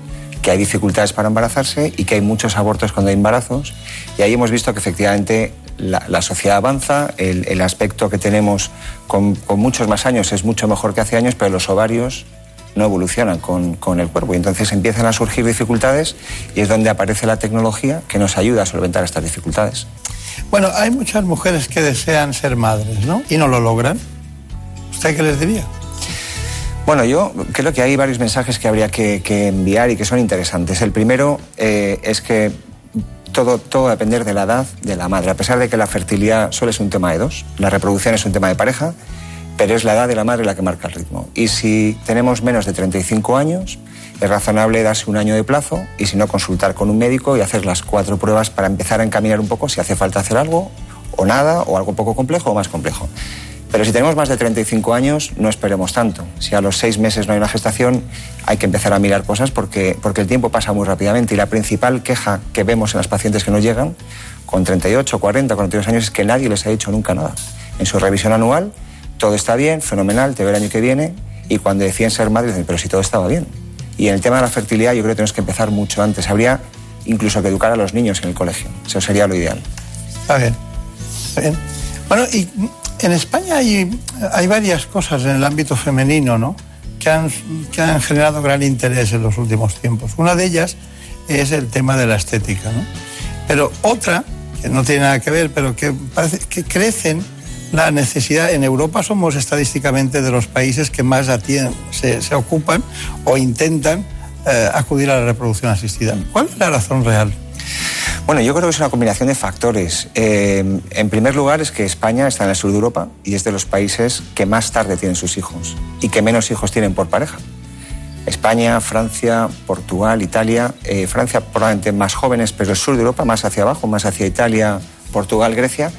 que hay dificultades para embarazarse y que hay muchos abortos cuando hay embarazos. Y ahí hemos visto que efectivamente la, sociedad avanza, el, aspecto que tenemos con, con muchos más años es mucho mejor que hace años, pero los ovarios no evolucionan con, con el cuerpo y entonces empiezan a surgir dificultades y es donde aparece la tecnología que nos ayuda a solventar estas dificultades. Bueno, hay muchas mujeres que desean ser madres, ¿no? Y no lo logran. ¿Usted qué les diría? Bueno, yo creo que hay varios mensajes que habría que, enviar y que son interesantes. El primero eh, es que todo, todo va a depender de la edad de la madre. A pesar de que la fertilidad solo es un tema de dos, la reproducción es un tema de pareja, pero es la edad de la madre la que marca el ritmo. Y si tenemos menos de 35 años, es razonable darse un año de plazo y si no, consultar con un médico y hacer las cuatro pruebas para empezar a encaminar un poco si hace falta hacer algo o nada, o algo poco complejo o más complejo. Pero si tenemos más de 35 años, no esperemos tanto. Si a los seis meses no hay una gestación, hay que empezar a mirar cosas porque, porque el tiempo pasa muy rápidamente. Y la principal queja que vemos en las pacientes que nos llegan, con 38, 40, 42 años, es que nadie les ha dicho nunca nada. En su revisión anual, todo está bien, fenomenal, te veo el año que viene, y cuando deciden ser madres, dicen, pero si todo estaba bien. Y en el tema de la fertilidad, yo creo que tenemos que empezar mucho antes. Habría incluso que educar a los niños en el colegio. Eso sería lo ideal. Está bien. Está bien. Bueno, y en España hay, hay varias cosas en el ámbito femenino, ¿no? Que han, que han generado gran interés en los últimos tiempos. Una de ellas es el tema de la estética, ¿no? Pero otra, que no tiene nada que ver, pero que parece que crecen la necesidad. En Europa somos estadísticamente de los países que más se ocupan o intentan eh, acudir a la reproducción asistida. ¿Cuál es la razón real? Bueno, yo creo que es una combinación de factores. Eh, en primer lugar, es que España está en el sur de Europa y es de los países que más tarde tienen sus hijos y que menos hijos tienen por pareja. España, Francia, Portugal, Italia. eh, Francia probablemente más jóvenes, pero el sur de Europa más hacia abajo, más hacia Italia, Portugal, Grecia.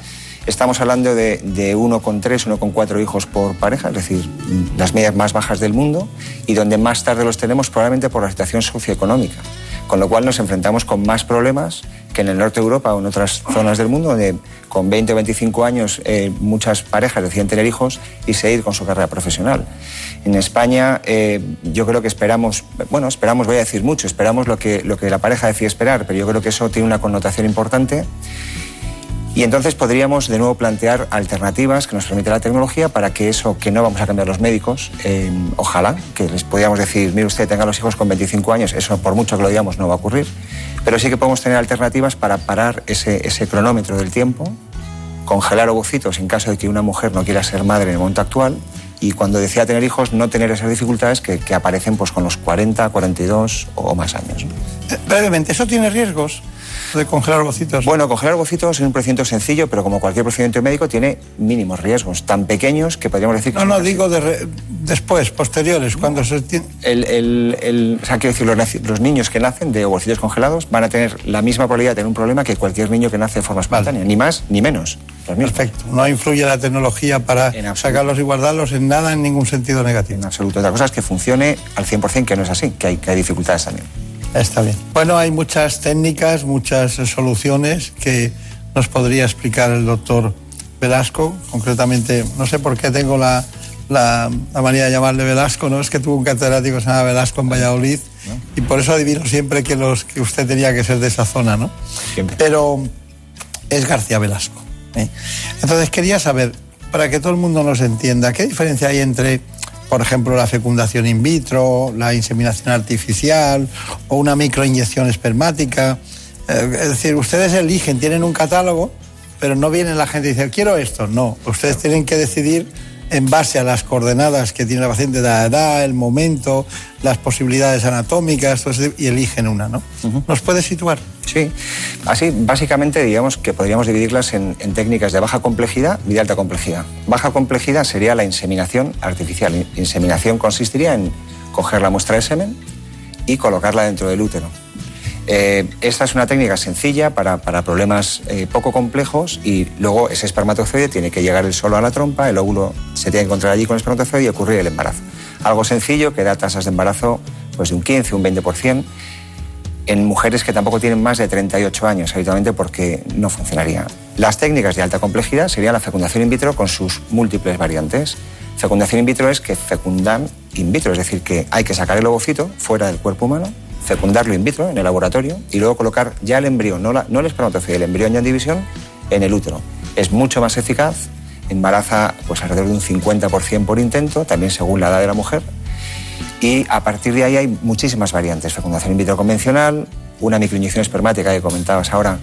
Estamos hablando de, de 1,3, 1,4 hijos por pareja, es decir, las medias más bajas del mundo y donde más tarde los tenemos probablemente por la situación socioeconómica. Con lo cual nos enfrentamos con más problemas que en el norte de Europa o en otras zonas del mundo, donde con 20 o 25 años eh, muchas parejas deciden tener hijos y seguir con su carrera profesional. En España eh, yo creo que esperamos, bueno, esperamos, voy a decir mucho, esperamos lo que, lo que la pareja decide esperar, pero yo creo que eso tiene una connotación importante. Y entonces podríamos de nuevo plantear alternativas que nos permite la tecnología para que eso que no vamos a cambiar los médicos, eh, ojalá, que les podíamos decir, mire usted, tenga los hijos con 25 años, eso por mucho que lo digamos no va a ocurrir, pero sí que podemos tener alternativas para parar ese, ese cronómetro del tiempo, congelar ovocitos en caso de que una mujer no quiera ser madre en el momento actual y cuando decida tener hijos no tener esas dificultades que, que aparecen pues, con los 40, 42 o más años. Eh, Brevemente, ¿eso tiene riesgos de congelar ovocitos? Bueno, congelar ovocitos es un procedimiento sencillo, pero como cualquier procedimiento médico tiene mínimos riesgos, tan pequeños que podríamos decir que... No, no, digo de re- después, posteriores, cuando se tiene... El, el- el- o sea, quiero decir, los, niños que nacen de ovocitos congelados van a tener la misma probabilidad de tener un problema que cualquier niño que nace de forma espontánea, ni más ni menos. Perfecto. No influye la tecnología para sacarlos y guardarlos en nada, en ningún sentido negativo. En absoluto. Otra cosa es que funcione al 100%, que no es así, que hay, que hay dificultades también. Está bien. Bueno, hay muchas técnicas, muchas soluciones que nos podría explicar el doctor Velasco. Concretamente, no sé por qué tengo la, la, la manía de llamarle Velasco, ¿no? Es que tuvo un catedrático que se llama Velasco en Valladolid y por eso adivino siempre que, los, que usted tenía que ser de esa zona, ¿no? Siempre. Pero es García Velasco. ¿eh? Entonces quería saber, para que todo el mundo nos entienda, ¿qué diferencia hay entre, por ejemplo, la fecundación in vitro, la inseminación artificial o una microinyección espermática? Eh, es decir, ustedes eligen, tienen un catálogo, pero no viene la gente y dice, quiero esto. No, ustedes tienen que decidir en base a las coordenadas que tiene la paciente la edad, el momento, las posibilidades anatómicas, y eligen una, ¿no? ¿Nos puede situar? Sí, así básicamente digamos que podríamos dividirlas en, en técnicas de baja complejidad y de alta complejidad. Baja complejidad sería la inseminación artificial. In- Inseminación consistiría en coger la muestra de semen y colocarla dentro del útero. Eh, esta es una técnica sencilla para, para problemas eh, poco complejos y luego ese espermatozoide tiene que llegar él solo a la trompa, el óvulo se tiene que encontrar allí con el espermatozoide y ocurrir el embarazo. Algo sencillo que da tasas de embarazo pues, de un 15, un 20% en mujeres que tampoco tienen más de 38 años habitualmente porque no funcionaría. Las técnicas de alta complejidad serían la fecundación in vitro con sus múltiples variantes. Fecundación in vitro es que fecundan in vitro, es decir, que hay que sacar el ovocito fuera del cuerpo humano, fecundarlo in vitro en el laboratorio y luego colocar ya el embrión, no, la- no el espermatozoide, el embrión ya en división, en el útero. Es mucho más eficaz, embaraza pues alrededor de un 50% por intento, también según la edad de la mujer, y a partir de ahí hay muchísimas variantes. Fecundación in vitro convencional, una microinyección espermática que comentabas ahora,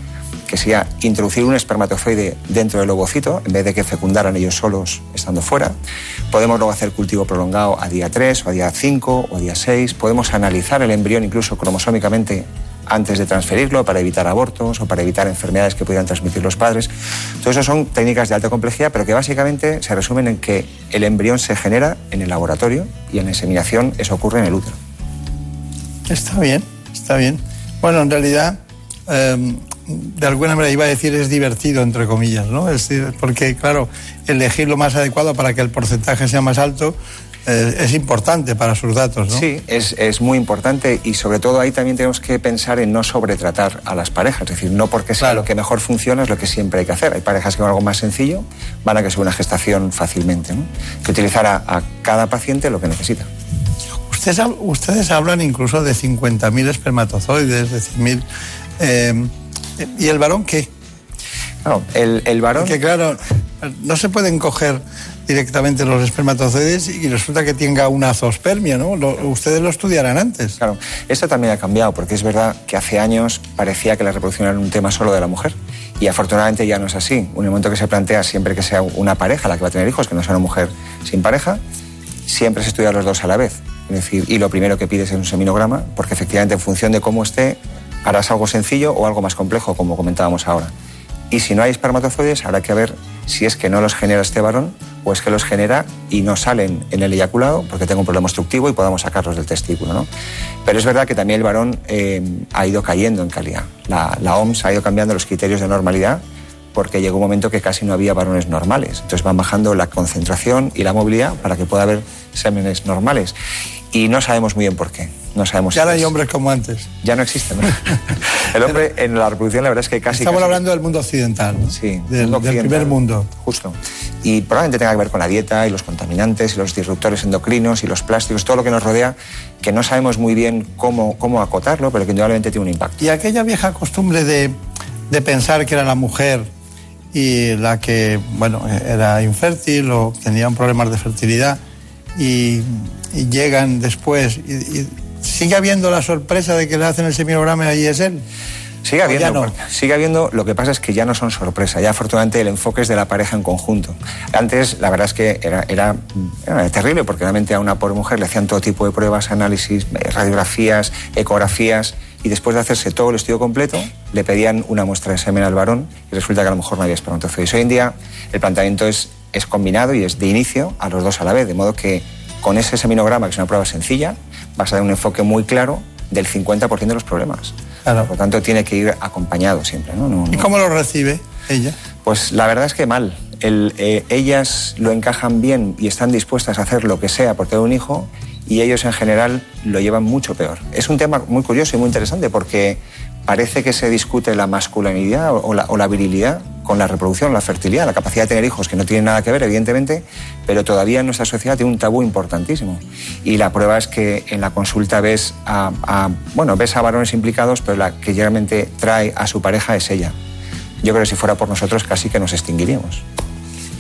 que sería introducir un espermatozoide dentro del ovocito en vez de que fecundaran ellos solos estando fuera. Podemos luego hacer cultivo prolongado a día 3 o a día 5 o a día 6. Podemos analizar el embrión incluso cromosómicamente antes de transferirlo para evitar abortos o para evitar enfermedades que pudieran transmitir los padres. Todo eso son técnicas de alta complejidad, pero que básicamente se resumen en que el embrión se genera en el laboratorio y en la inseminación eso ocurre en el útero. Está bien, está bien. Bueno, en realidad, eh, de alguna manera iba a decir es divertido, entre comillas, ¿no? Es decir, porque, claro, elegir lo más adecuado para que el porcentaje sea más alto eh, es importante para sus datos, ¿no? Sí, es, es muy importante y sobre todo ahí también tenemos que pensar en no sobretratar a las parejas, es decir, no porque sea lo que mejor funciona es lo que siempre hay que hacer. Hay parejas que con algo más sencillo van a que sea una gestación fácilmente, ¿no? Que utilizar a, a cada paciente lo que necesita. Ustedes, hab- ustedes hablan incluso de 50.000 espermatozoides, de 100.000. eh, ¿Y el varón qué? Claro, el, el varón... Porque, claro, no se pueden coger directamente los espermatozoides y resulta que tenga una zoospermia, ¿no? Lo- ustedes lo estudiarán antes. Claro, esto también ha cambiado porque es verdad que hace años parecía que la reproducción era un tema solo de la mujer y afortunadamente ya no es así. Un momento que se plantea siempre que sea una pareja la que va a tener hijos, que no sea una mujer sin pareja, siempre se estudia los dos a la vez. Es decir, y lo primero que pides es un seminograma porque efectivamente en función de cómo esté harás algo sencillo o algo más complejo, como comentábamos ahora. Y si no hay espermatozoides, habrá que ver si es que no los genera este varón o es que los genera y no salen en el eyaculado porque tengo un problema obstructivo y podamos sacarlos del testículo. ¿no? Pero es verdad que también el varón eh, ha ido cayendo en calidad. La, la OMS ha ido cambiando los criterios de normalidad porque llegó un momento que casi no había varones normales. Entonces van bajando la concentración y la movilidad para que pueda haber sémenes normales. Y no sabemos muy bien por qué. No sabemos Ya si no hay es- hombres como antes. Ya no existen. ¿no? el hombre en la reproducción la verdad es que casi... Estamos casi- hablando del mundo occidental, ¿no? Sí, del, mundo del occidental. primer mundo. Justo. Y probablemente tenga que ver con la dieta y los contaminantes y los disruptores endocrinos y los plásticos, todo lo que nos rodea, que no sabemos muy bien cómo, cómo acotarlo, pero que indudablemente tiene un impacto. Y aquella vieja costumbre de, de pensar que era la mujer y la que, bueno, era infértil o tenían problemas de fertilidad y, y llegan después y, y sigue habiendo la sorpresa de que le hacen el seminograma y es él. Sigue habiendo, no. sigue habiendo, lo que pasa es que ya no son sorpresa, ya afortunadamente el enfoque es de la pareja en conjunto. Antes la verdad es que era, era, era terrible porque realmente a una pobre mujer le hacían todo tipo de pruebas, análisis, eh, radiografías, ecografías y después de hacerse todo el estudio completo le pedían una muestra de semen al varón y resulta que a lo mejor no había espermatozoides. Hoy en día el planteamiento es, es combinado y es de inicio a los dos a la vez, de modo que con ese seminograma, que es una prueba sencilla, vas a dar un enfoque muy claro del 50% de los problemas. Por lo tanto, tiene que ir acompañado siempre. ¿no? No- ¿Y no- cómo lo recibe ella? Pues la verdad es que mal. El, eh, ellas lo encajan bien y están dispuestas a hacer lo que sea por tener un hijo y ellos en general lo llevan mucho peor. Es un tema muy curioso y muy interesante porque parece que se discute la masculinidad o la, o la virilidad con la reproducción, la fertilidad, la capacidad de tener hijos, que no tienen nada que ver, evidentemente, pero todavía en nuestra sociedad tiene un tabú importantísimo. Y la prueba es que en la consulta ves a, a- bueno, ves a varones implicados, pero la que realmente trae a su pareja es ella. Yo creo que si fuera por nosotros casi que nos extinguiríamos.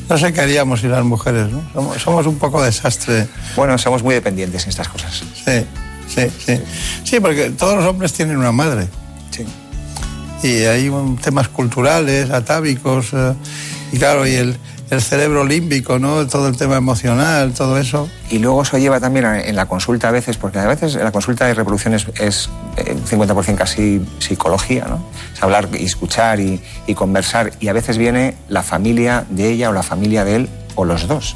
No sé qué haríamos sin las mujeres, ¿no? Somos, somos un poco desastre. Bueno, somos muy dependientes en estas cosas. Sí, sí, sí. Sí, porque todos los hombres tienen una madre. Y hay temas culturales, atávicos, eh, y claro, y el, el cerebro límbico, ¿no? Todo el tema emocional, todo eso. Y luego eso lleva también en la consulta a veces, porque a veces en la consulta de reproducción es, es eh, 50% casi psicología, ¿no? Es hablar y escuchar y, y conversar. Y a veces viene la familia de ella o la familia de él o los dos.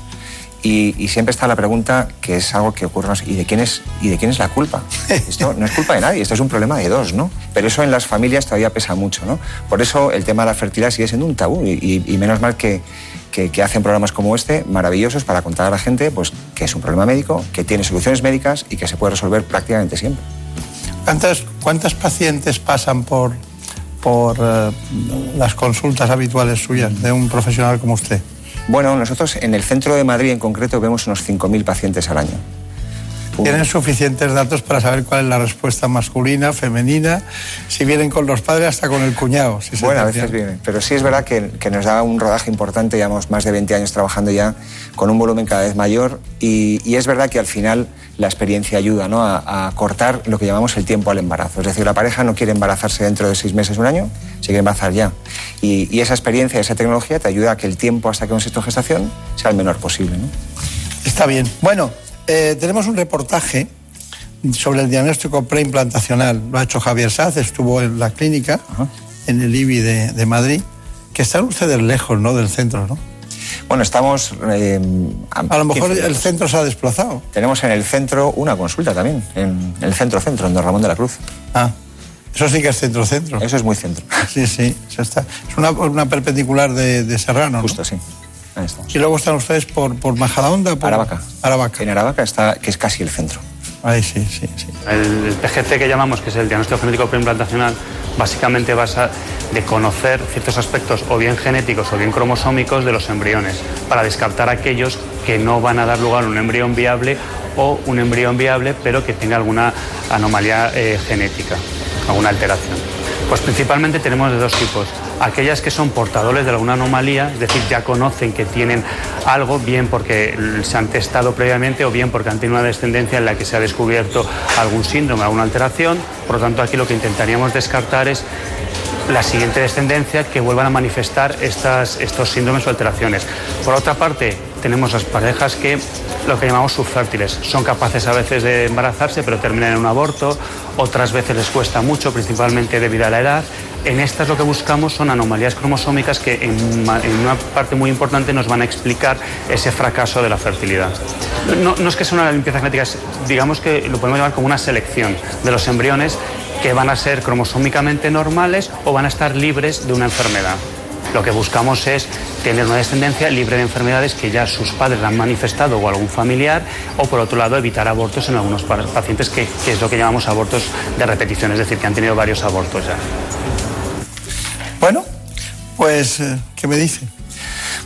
Y, y siempre está la pregunta que es algo que ocurre, ¿y de quién es, y de quién es la culpa? Esto no es culpa de nadie, esto es un problema de dos, ¿no? Pero eso en las familias todavía pesa mucho, ¿no? Por eso el tema de la fertilidad sigue siendo un tabú y, menos mal que, que- que hacen programas como este, maravillosos, para contar a la gente pues, que es un problema médico, que tiene soluciones médicas y que se puede resolver prácticamente siempre. ¿Cuántas, cuántas pacientes pasan por, por eh, las consultas habituales suyas de un profesional como usted? Bueno, nosotros en el centro de Madrid en concreto vemos unos 5.000 pacientes al año. ¿Tienen suficientes datos para saber cuál es la respuesta masculina, femenina? Si vienen con los padres, hasta con el cuñado. Si Bueno, a veces viene, pero sí es verdad que, que nos da un rodaje importante, llevamos más de 20 años trabajando ya con un volumen cada vez mayor y, y es verdad que al final la experiencia ayuda ¿no? a, a cortar lo que llamamos el tiempo al embarazo. Es decir, la pareja no quiere embarazarse dentro de seis meses, un año, se quiere embarazar ya. Y, y esa experiencia, esa tecnología te ayuda a que el tiempo hasta que un sexto gestación sea el menor posible. ¿no? Está bien. Bueno, eh, tenemos un reportaje sobre el diagnóstico preimplantacional. Lo ha hecho Javier Saz, estuvo en la clínica, en el IBI de, de Madrid, que están ustedes lejos ¿no? del centro, ¿no? Bueno, estamos... eh, A lo mejor 15 el centro se ha desplazado. Tenemos en el centro una consulta también, en el centro-centro, en Don Ramón de la Cruz. Ah, eso sí que es centro-centro. Eso es muy centro. Sí, sí, eso está. Es una, una perpendicular de, de Serrano. Justo, sí. Ahí estamos. Y luego están ustedes por, por Majadahonda. Por... Aravaca. Aravaca. En Aravaca está, que es casi el centro. Ahí sí, sí, sí. El, el PGC que llamamos, que es el diagnóstico genético preimplantacional, básicamente basa de conocer ciertos aspectos o bien genéticos o bien cromosómicos de los embriones, para descartar aquellos que no van a dar lugar a un embrión viable o un embrión viable pero que tenga alguna anomalía eh, genética, alguna alteración. Pues principalmente tenemos de dos tipos. Aquellas que son portadores de alguna anomalía, es decir, ya conocen que tienen algo, bien porque se han testado previamente o bien porque han tenido una descendencia en la que se ha descubierto algún síndrome, alguna alteración. Por lo tanto, aquí lo que intentaríamos descartar es la siguiente descendencia que vuelvan a manifestar estas, estos síndromes o alteraciones. Por otra parte, tenemos las parejas que lo que llamamos subfértiles. Son capaces a veces de embarazarse, pero terminan en un aborto. Otras veces les cuesta mucho, principalmente debido a la edad. En estas lo que buscamos son anomalías cromosómicas que en, en una parte muy importante nos van a explicar ese fracaso de la fertilidad. No, no es que sea una limpieza genética, es- digamos que lo podemos llamar como una selección de los embriones que van a ser cromosómicamente normales o van a estar libres de una enfermedad. Lo que buscamos es tener una descendencia libre de enfermedades que ya sus padres han manifestado o algún familiar, o por otro lado evitar abortos en algunos pa- pacientes que, es lo que llamamos abortos de repetición, es decir, que han tenido varios abortos ya. Bueno, pues, eh, ¿qué me dice?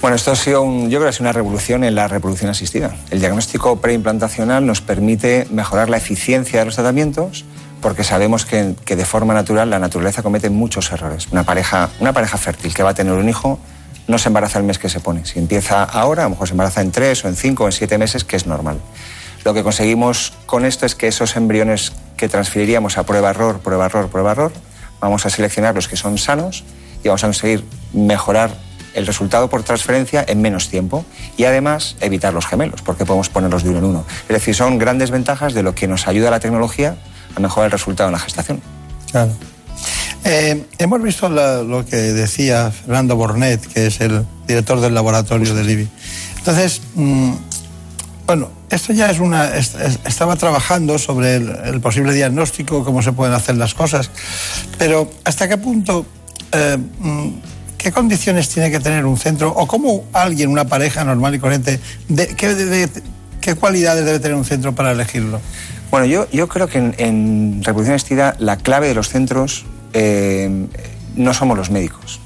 Bueno, esto ha sido, un- yo creo que sido una revolución en la reproducción asistida. El diagnóstico preimplantacional nos permite mejorar la eficiencia de los tratamientos porque sabemos que, que de forma natural la naturaleza comete muchos errores. Una pareja, una pareja fértil que va a tener un hijo no se embaraza el mes que se pone. Si empieza ahora, a lo mejor se embaraza en tres o en cinco o en siete meses, que es normal. Lo que conseguimos con esto es que esos embriones que transferiríamos a prueba-error, prueba-error, prueba-error, vamos a seleccionar los que son sanos y vamos a conseguir mejorar el resultado por transferencia en menos tiempo y además evitar los gemelos, porque podemos ponerlos de uno en uno. Es decir, son grandes ventajas de lo que nos ayuda la tecnología a mejorar el resultado en la gestación. Claro. Eh, hemos visto lo que decía Fernando Bornet, que es el director del laboratorio del IBI. Entonces, mm, bueno, esto ya es una. es- es- estaba trabajando sobre el, posible diagnóstico, cómo se pueden hacer las cosas, pero ¿hasta qué punto. eh, mm, ¿Qué condiciones tiene que tener un centro o cómo alguien, una pareja normal y corriente, de, qué, de- de- qué cualidades debe tener un centro para elegirlo? Bueno, yo, yo creo que en, en reproducción asistida la clave de los centros eh, no somos los médicos.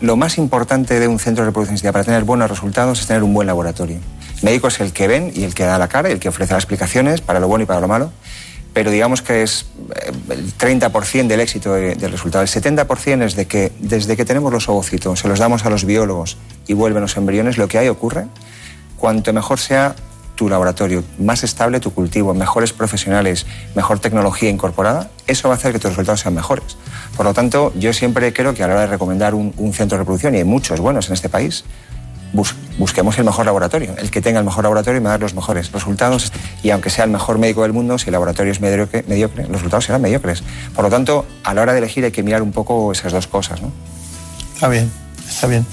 Lo más importante de un centro de reproducción asistida para tener buenos resultados es tener un buen laboratorio. El médico es el que ven y el que da la cara y el que ofrece las explicaciones para lo bueno y para lo malo, pero digamos que es eh, el 30% del éxito de- del resultado. El 70% es de que desde que tenemos los ovocitos, se los damos a los biólogos y vuelven los embriones, lo que hay ocurre, cuanto mejor sea tu laboratorio, más estable tu cultivo, mejores profesionales, mejor tecnología incorporada, eso va a hacer que tus resultados sean mejores. Por lo tanto, yo siempre creo que a la hora de recomendar un, centro de reproducción, y hay muchos buenos en este país, bus- busquemos el mejor laboratorio, el que tenga el mejor laboratorio me va a dar los mejores resultados. Y aunque sea el mejor médico del mundo, si el laboratorio es mediocre, mediocre, los resultados serán mediocres. Por lo tanto, a la hora de elegir hay que mirar un poco esas dos cosas. ¿no? Está bien, está bien.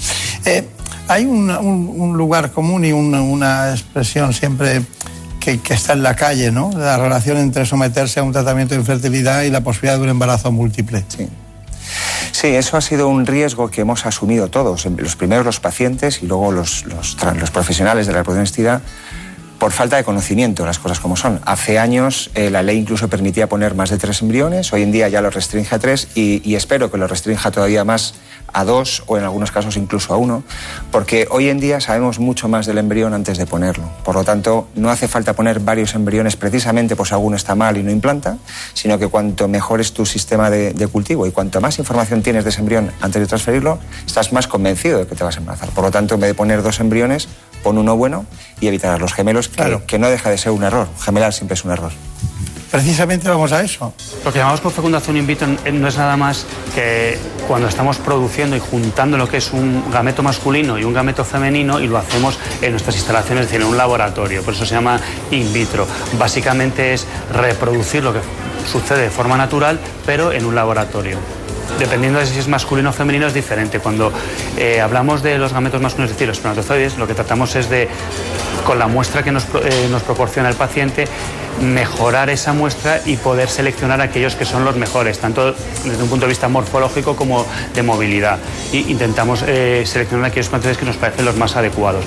Eh, hay un, lugar común y una, expresión siempre que, está en la calle, ¿no? La relación entre someterse a un tratamiento de infertilidad y la posibilidad de un embarazo múltiple. Sí. Sí, eso ha sido un riesgo que hemos asumido todos, los primeros los pacientes y luego los, los profesionales de la reproducción por falta de conocimiento, las cosas como son. Hace años eh, la ley incluso permitía poner más de tres embriones, hoy en día ya lo restringe a tres y, espero que lo restrinja todavía más a dos o en algunos casos incluso a uno, porque hoy en día sabemos mucho más del embrión antes de ponerlo. Por lo tanto, no hace falta poner varios embriones precisamente pues si alguno está mal y no implanta, sino que cuanto mejor es tu sistema de, de cultivo y cuanto más información tienes de ese embrión antes de transferirlo, estás más convencido de que te vas a embarazar. Por lo tanto, en vez de poner dos embriones, pon uno bueno y evitar los gemelos, que, que no deja de ser un error. Gemelar siempre es un error. Precisamente vamos a eso. Lo que llamamos por fecundación in vitro no es nada más que cuando estamos produciendo y juntando lo que es un gameto masculino y un gameto femenino y lo hacemos en nuestras instalaciones, es decir, en un laboratorio. Por eso se llama in vitro. Básicamente es reproducir lo que sucede de forma natural, pero en un laboratorio. Dependiendo de si es masculino o femenino es diferente. Cuando eh, hablamos de los gametos masculinos, es decir, los espermatozoides, lo que tratamos es de, con la muestra que nos, eh, nos proporciona el paciente, mejorar esa muestra y poder seleccionar aquellos que son los mejores, tanto desde un punto de vista morfológico como de movilidad. Y intentamos eh, seleccionar aquellos espermatozoides que nos parecen los más adecuados.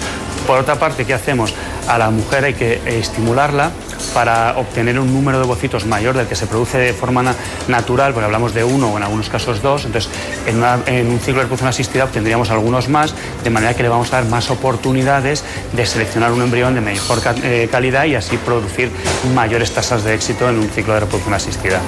Por otra parte, ¿qué hacemos? A la mujer hay que estimularla para obtener un número de ovocitos mayor del que se produce de forma na- natural, porque hablamos de uno o en algunos casos dos, entonces en, en un ciclo de reproducción asistida obtendríamos algunos más, de manera que le vamos a dar más oportunidades de seleccionar un embrión de mejor eh, calidad y así producir mayores tasas de éxito en un ciclo de reproducción asistida.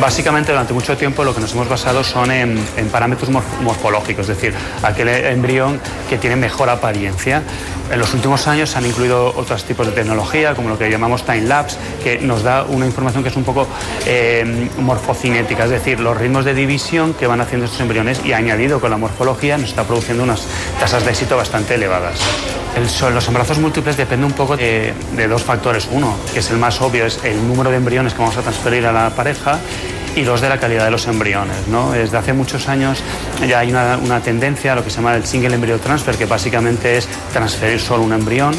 Básicamente durante mucho tiempo lo que nos hemos basado son en, parámetros morf- morfológicos, es decir, aquel embrión que tiene mejor apariencia. En los últimos años se han incluido otros tipos de tecnología, como lo que llamamos time lapse, que nos da una información que es un poco eh, morfocinética, es decir, los ritmos de división que van haciendo estos embriones y añadido con la morfología nos está produciendo unas tasas de éxito bastante elevadas. El, los embarazos múltiples depende un poco de, de dos factores. Uno, que es el más obvio, es el número de embriones que vamos a transferir a la pareja y dos de la calidad de los embriones. ¿no? Desde hace muchos años ya hay una, tendencia a lo que se llama el single embryo transfer, que básicamente es transferir solo un embrión.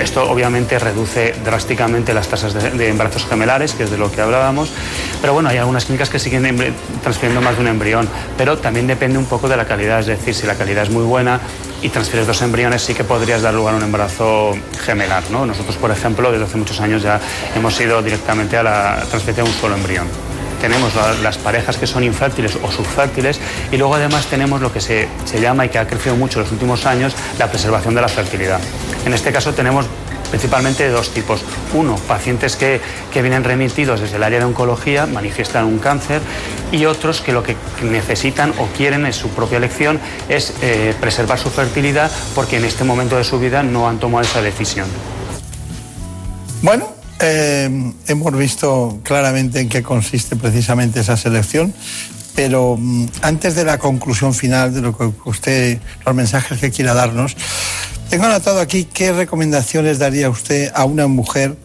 Esto obviamente reduce drásticamente las tasas de, embarazos gemelares, que es de lo que hablábamos. Pero bueno, hay algunas clínicas que siguen transfiriendo más de un embrión, pero también depende un poco de la calidad, es decir, si la calidad es muy buena y transfieres dos embriones, sí que podrías dar lugar a un embarazo gemelar. ¿no? Nosotros, por ejemplo, desde hace muchos años ya hemos ido directamente a la transferencia de un solo embrión tenemos la- las parejas que son infértiles o subfértiles y luego además tenemos lo que se, se llama y que ha crecido mucho en los últimos años la preservación de la fertilidad. En este caso tenemos principalmente dos tipos. Uno, pacientes que, que vienen remitidos desde el área de oncología, manifiestan un cáncer, y otros que lo que necesitan o quieren en su propia elección es eh, preservar su fertilidad porque en este momento de su vida no han tomado esa decisión. Bueno, eh, hemos visto claramente en qué consiste precisamente esa selección, pero mm, antes de la conclusión final de lo que usted, los mensajes que quiera darnos, tengo anotado aquí qué recomendaciones daría usted a una mujer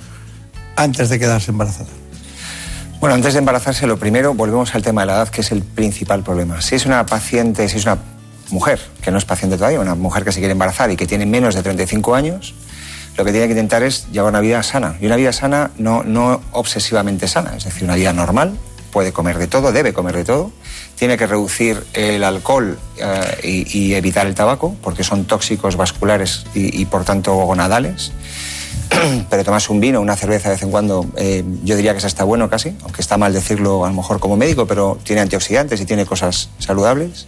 antes de quedarse embarazada. Bueno, antes de embarazarse, lo primero, volvemos al tema de la edad, que es el principal problema. Si es una paciente, si es una mujer que no es paciente todavía, una mujer que se quiere embarazar y que tiene menos de 35 años, lo que tiene que intentar es llevar una vida sana. Y una vida sana no, no obsesivamente sana, es decir, una vida normal, puede comer de todo, debe comer de todo, tiene que reducir el alcohol eh, y, evitar el tabaco, porque son tóxicos vasculares y, y por tanto gonadales. Pero tomarse un vino, una cerveza de vez en cuando, eh, yo diría que eso está bueno casi, aunque está mal decirlo a lo mejor como médico, pero tiene antioxidantes y tiene cosas saludables.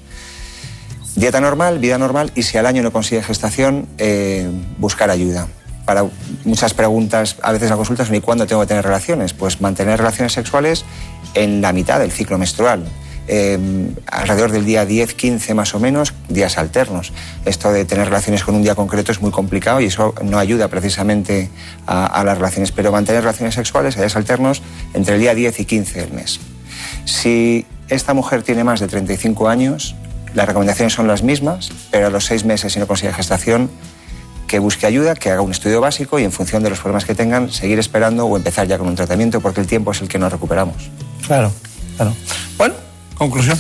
Dieta normal, vida normal y si al año no consigue gestación, eh, buscar ayuda. Para muchas preguntas, a veces la consulta son ¿y cuándo tengo que tener relaciones? Pues mantener relaciones sexuales en la mitad del ciclo menstrual. Eh, alrededor del día 10, 15 más o menos, días alternos. Esto de tener relaciones con un día concreto es muy complicado y eso no ayuda precisamente a, a las relaciones, pero mantener relaciones sexuales a días alternos entre el día 10 y 15 del mes. Si esta mujer tiene más de 35 años, las recomendaciones son las mismas, pero a los seis meses si no consigue gestación, que busque ayuda, que haga un estudio básico y en función de los problemas que tengan, seguir esperando o empezar ya con un tratamiento porque el tiempo es el que nos recuperamos. Claro, claro. Bueno, conclusión.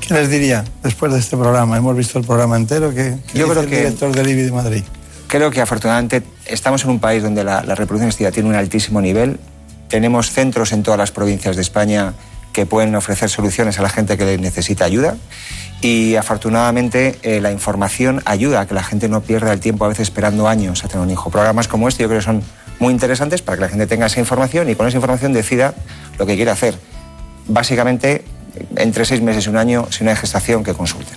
¿Qué les diría después de este programa? Hemos visto el programa entero. ¿Qué, qué Yo creo el que- director del IBI de Madrid? Creo que afortunadamente estamos en un país donde la, la reproducción asistida tiene un altísimo nivel. Tenemos centros en todas las provincias de España que pueden ofrecer soluciones a la gente que necesita ayuda. Y afortunadamente eh, la información ayuda a que la gente no pierda el tiempo a veces esperando años a tener un hijo. Programas como este yo creo que son muy interesantes para que la gente tenga esa información y con esa información decida lo que quiere hacer. Básicamente, entre seis meses y un año, si no hay gestación, que consulten.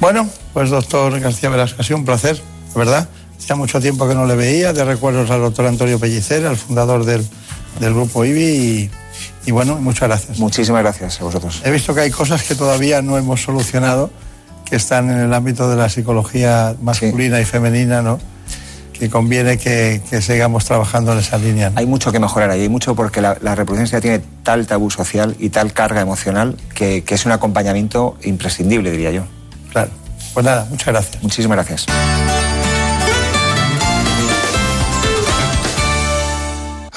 Bueno, pues doctor García Velasco, ha sido un placer, verdad. Hacía mucho tiempo que no le veía, de recuerdos al doctor Antonio Pellicer, el fundador del, del grupo IBI, y bueno, muchas gracias. Muchísimas gracias a vosotros. He visto que hay cosas que todavía no hemos solucionado, que están en el ámbito de la psicología masculina y femenina, ¿no? Que conviene que, que sigamos trabajando en esa línea. ¿no? Hay mucho que mejorar ahí, hay mucho porque la, la reproducción tiene tal tabú social y tal carga emocional que, que es un acompañamiento imprescindible, diría yo. Claro. Pues nada, muchas gracias. Muchísimas gracias.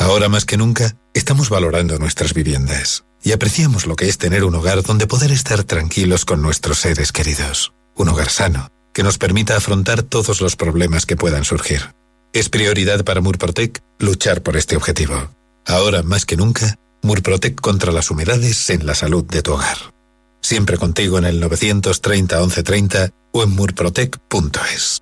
Ahora más que nunca, estamos valorando nuestras viviendas y apreciamos lo que es tener un hogar donde poder estar tranquilos con nuestros seres queridos. Un hogar sano, que nos permita afrontar todos los problemas que puedan surgir. Es prioridad para Murprotec luchar por este objetivo. Ahora más que nunca, Murprotec contra las humedades en la salud de tu hogar. Siempre contigo en el 930 1130 o en murprotec.es.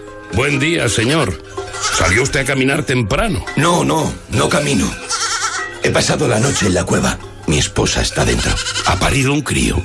Buen día, señor. ¿Salió usted a caminar temprano? No, no, no camino. He pasado la noche en la cueva. Mi esposa está dentro. Ha parido un crío.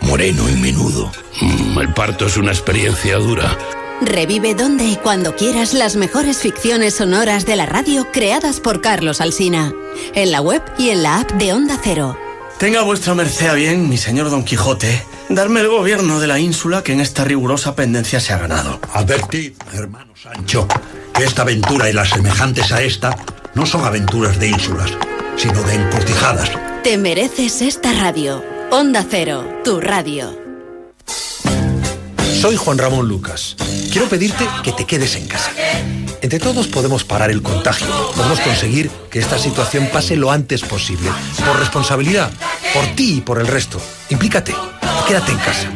Moreno y menudo. Mm, el parto es una experiencia dura. Revive donde y cuando quieras las mejores ficciones sonoras de la radio creadas por Carlos Alsina. En la web y en la app de Onda Cero. Tenga vuestra merced a bien, mi señor Don Quijote, darme el gobierno de la ínsula que en esta rigurosa pendencia se ha ganado. Advertid, hermano Sancho, que esta aventura y las semejantes a esta no son aventuras de ínsulas, sino de encortijadas. Te mereces esta radio. Onda Cero, tu radio. Soy Juan Ramón Lucas. Quiero pedirte que te quedes en casa. Entre todos podemos parar el contagio. Podemos conseguir que esta situación pase lo antes posible. Por responsabilidad, por ti y por el resto. Implícate. Quédate en casa.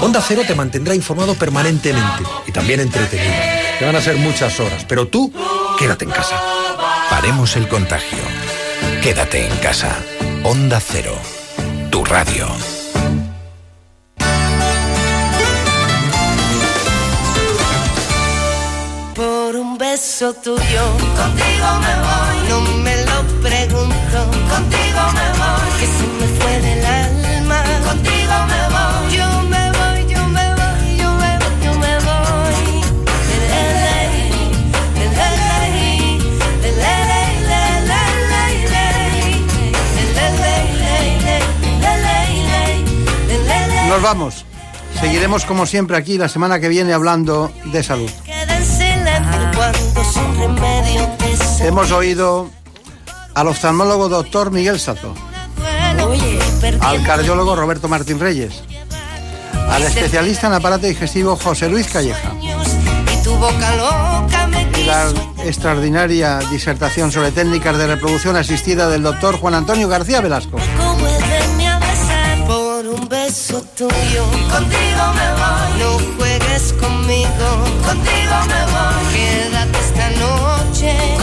Onda Cero te mantendrá informado permanentemente y también entretenido. que van a ser muchas horas, pero tú quédate en casa. Paremos el contagio. Quédate en casa. Onda Cero. Tu radio. Por un beso tuyo, contigo me voy. No me lo pregunto, contigo me voy. Que se me fue del alma, Nos vamos. Seguiremos como siempre aquí la semana que viene hablando de salud. Hemos oído al oftalmólogo doctor Miguel Sato, al cardiólogo Roberto Martín Reyes, al especialista en aparato digestivo José Luis Calleja y la extraordinaria disertación sobre técnicas de reproducción asistida del doctor Juan Antonio García Velasco. Beso tuyo. Contigo me voy. No juegues conmigo. Contigo me voy. Quédate esta noche.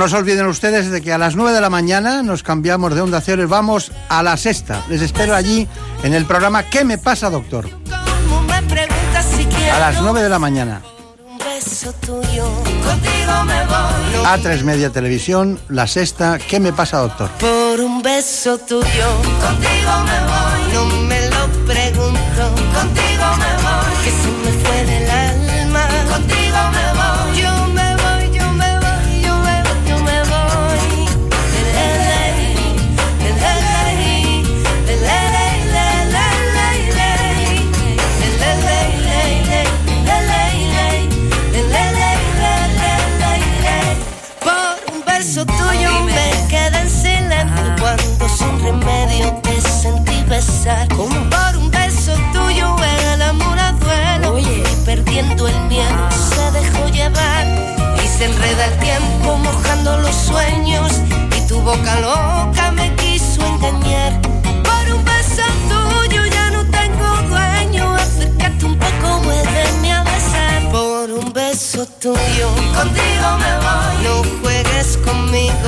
No se olviden ustedes de que a las 9 de la mañana nos cambiamos de Onda Cero y vamos a la sexta. Les espero allí en el programa ¿Qué me pasa, doctor? A las 9 de la mañana. un beso tuyo. Contigo me voy. A3 Media Televisión, la sexta ¿Qué me pasa, doctor? Por un beso tuyo, contigo me voy. No me lo pregunto, contigo me voy. Como por un beso tuyo el amor a duelo. Y perdiendo el miedo se dejó llevar. Y se enreda el tiempo mojando los sueños. Y tu boca loca me quiso engañar. Por un beso tuyo ya no tengo dueño, acércate un poco, muéveme a besar. Por un beso tuyo, contigo me voy. No juegues conmigo,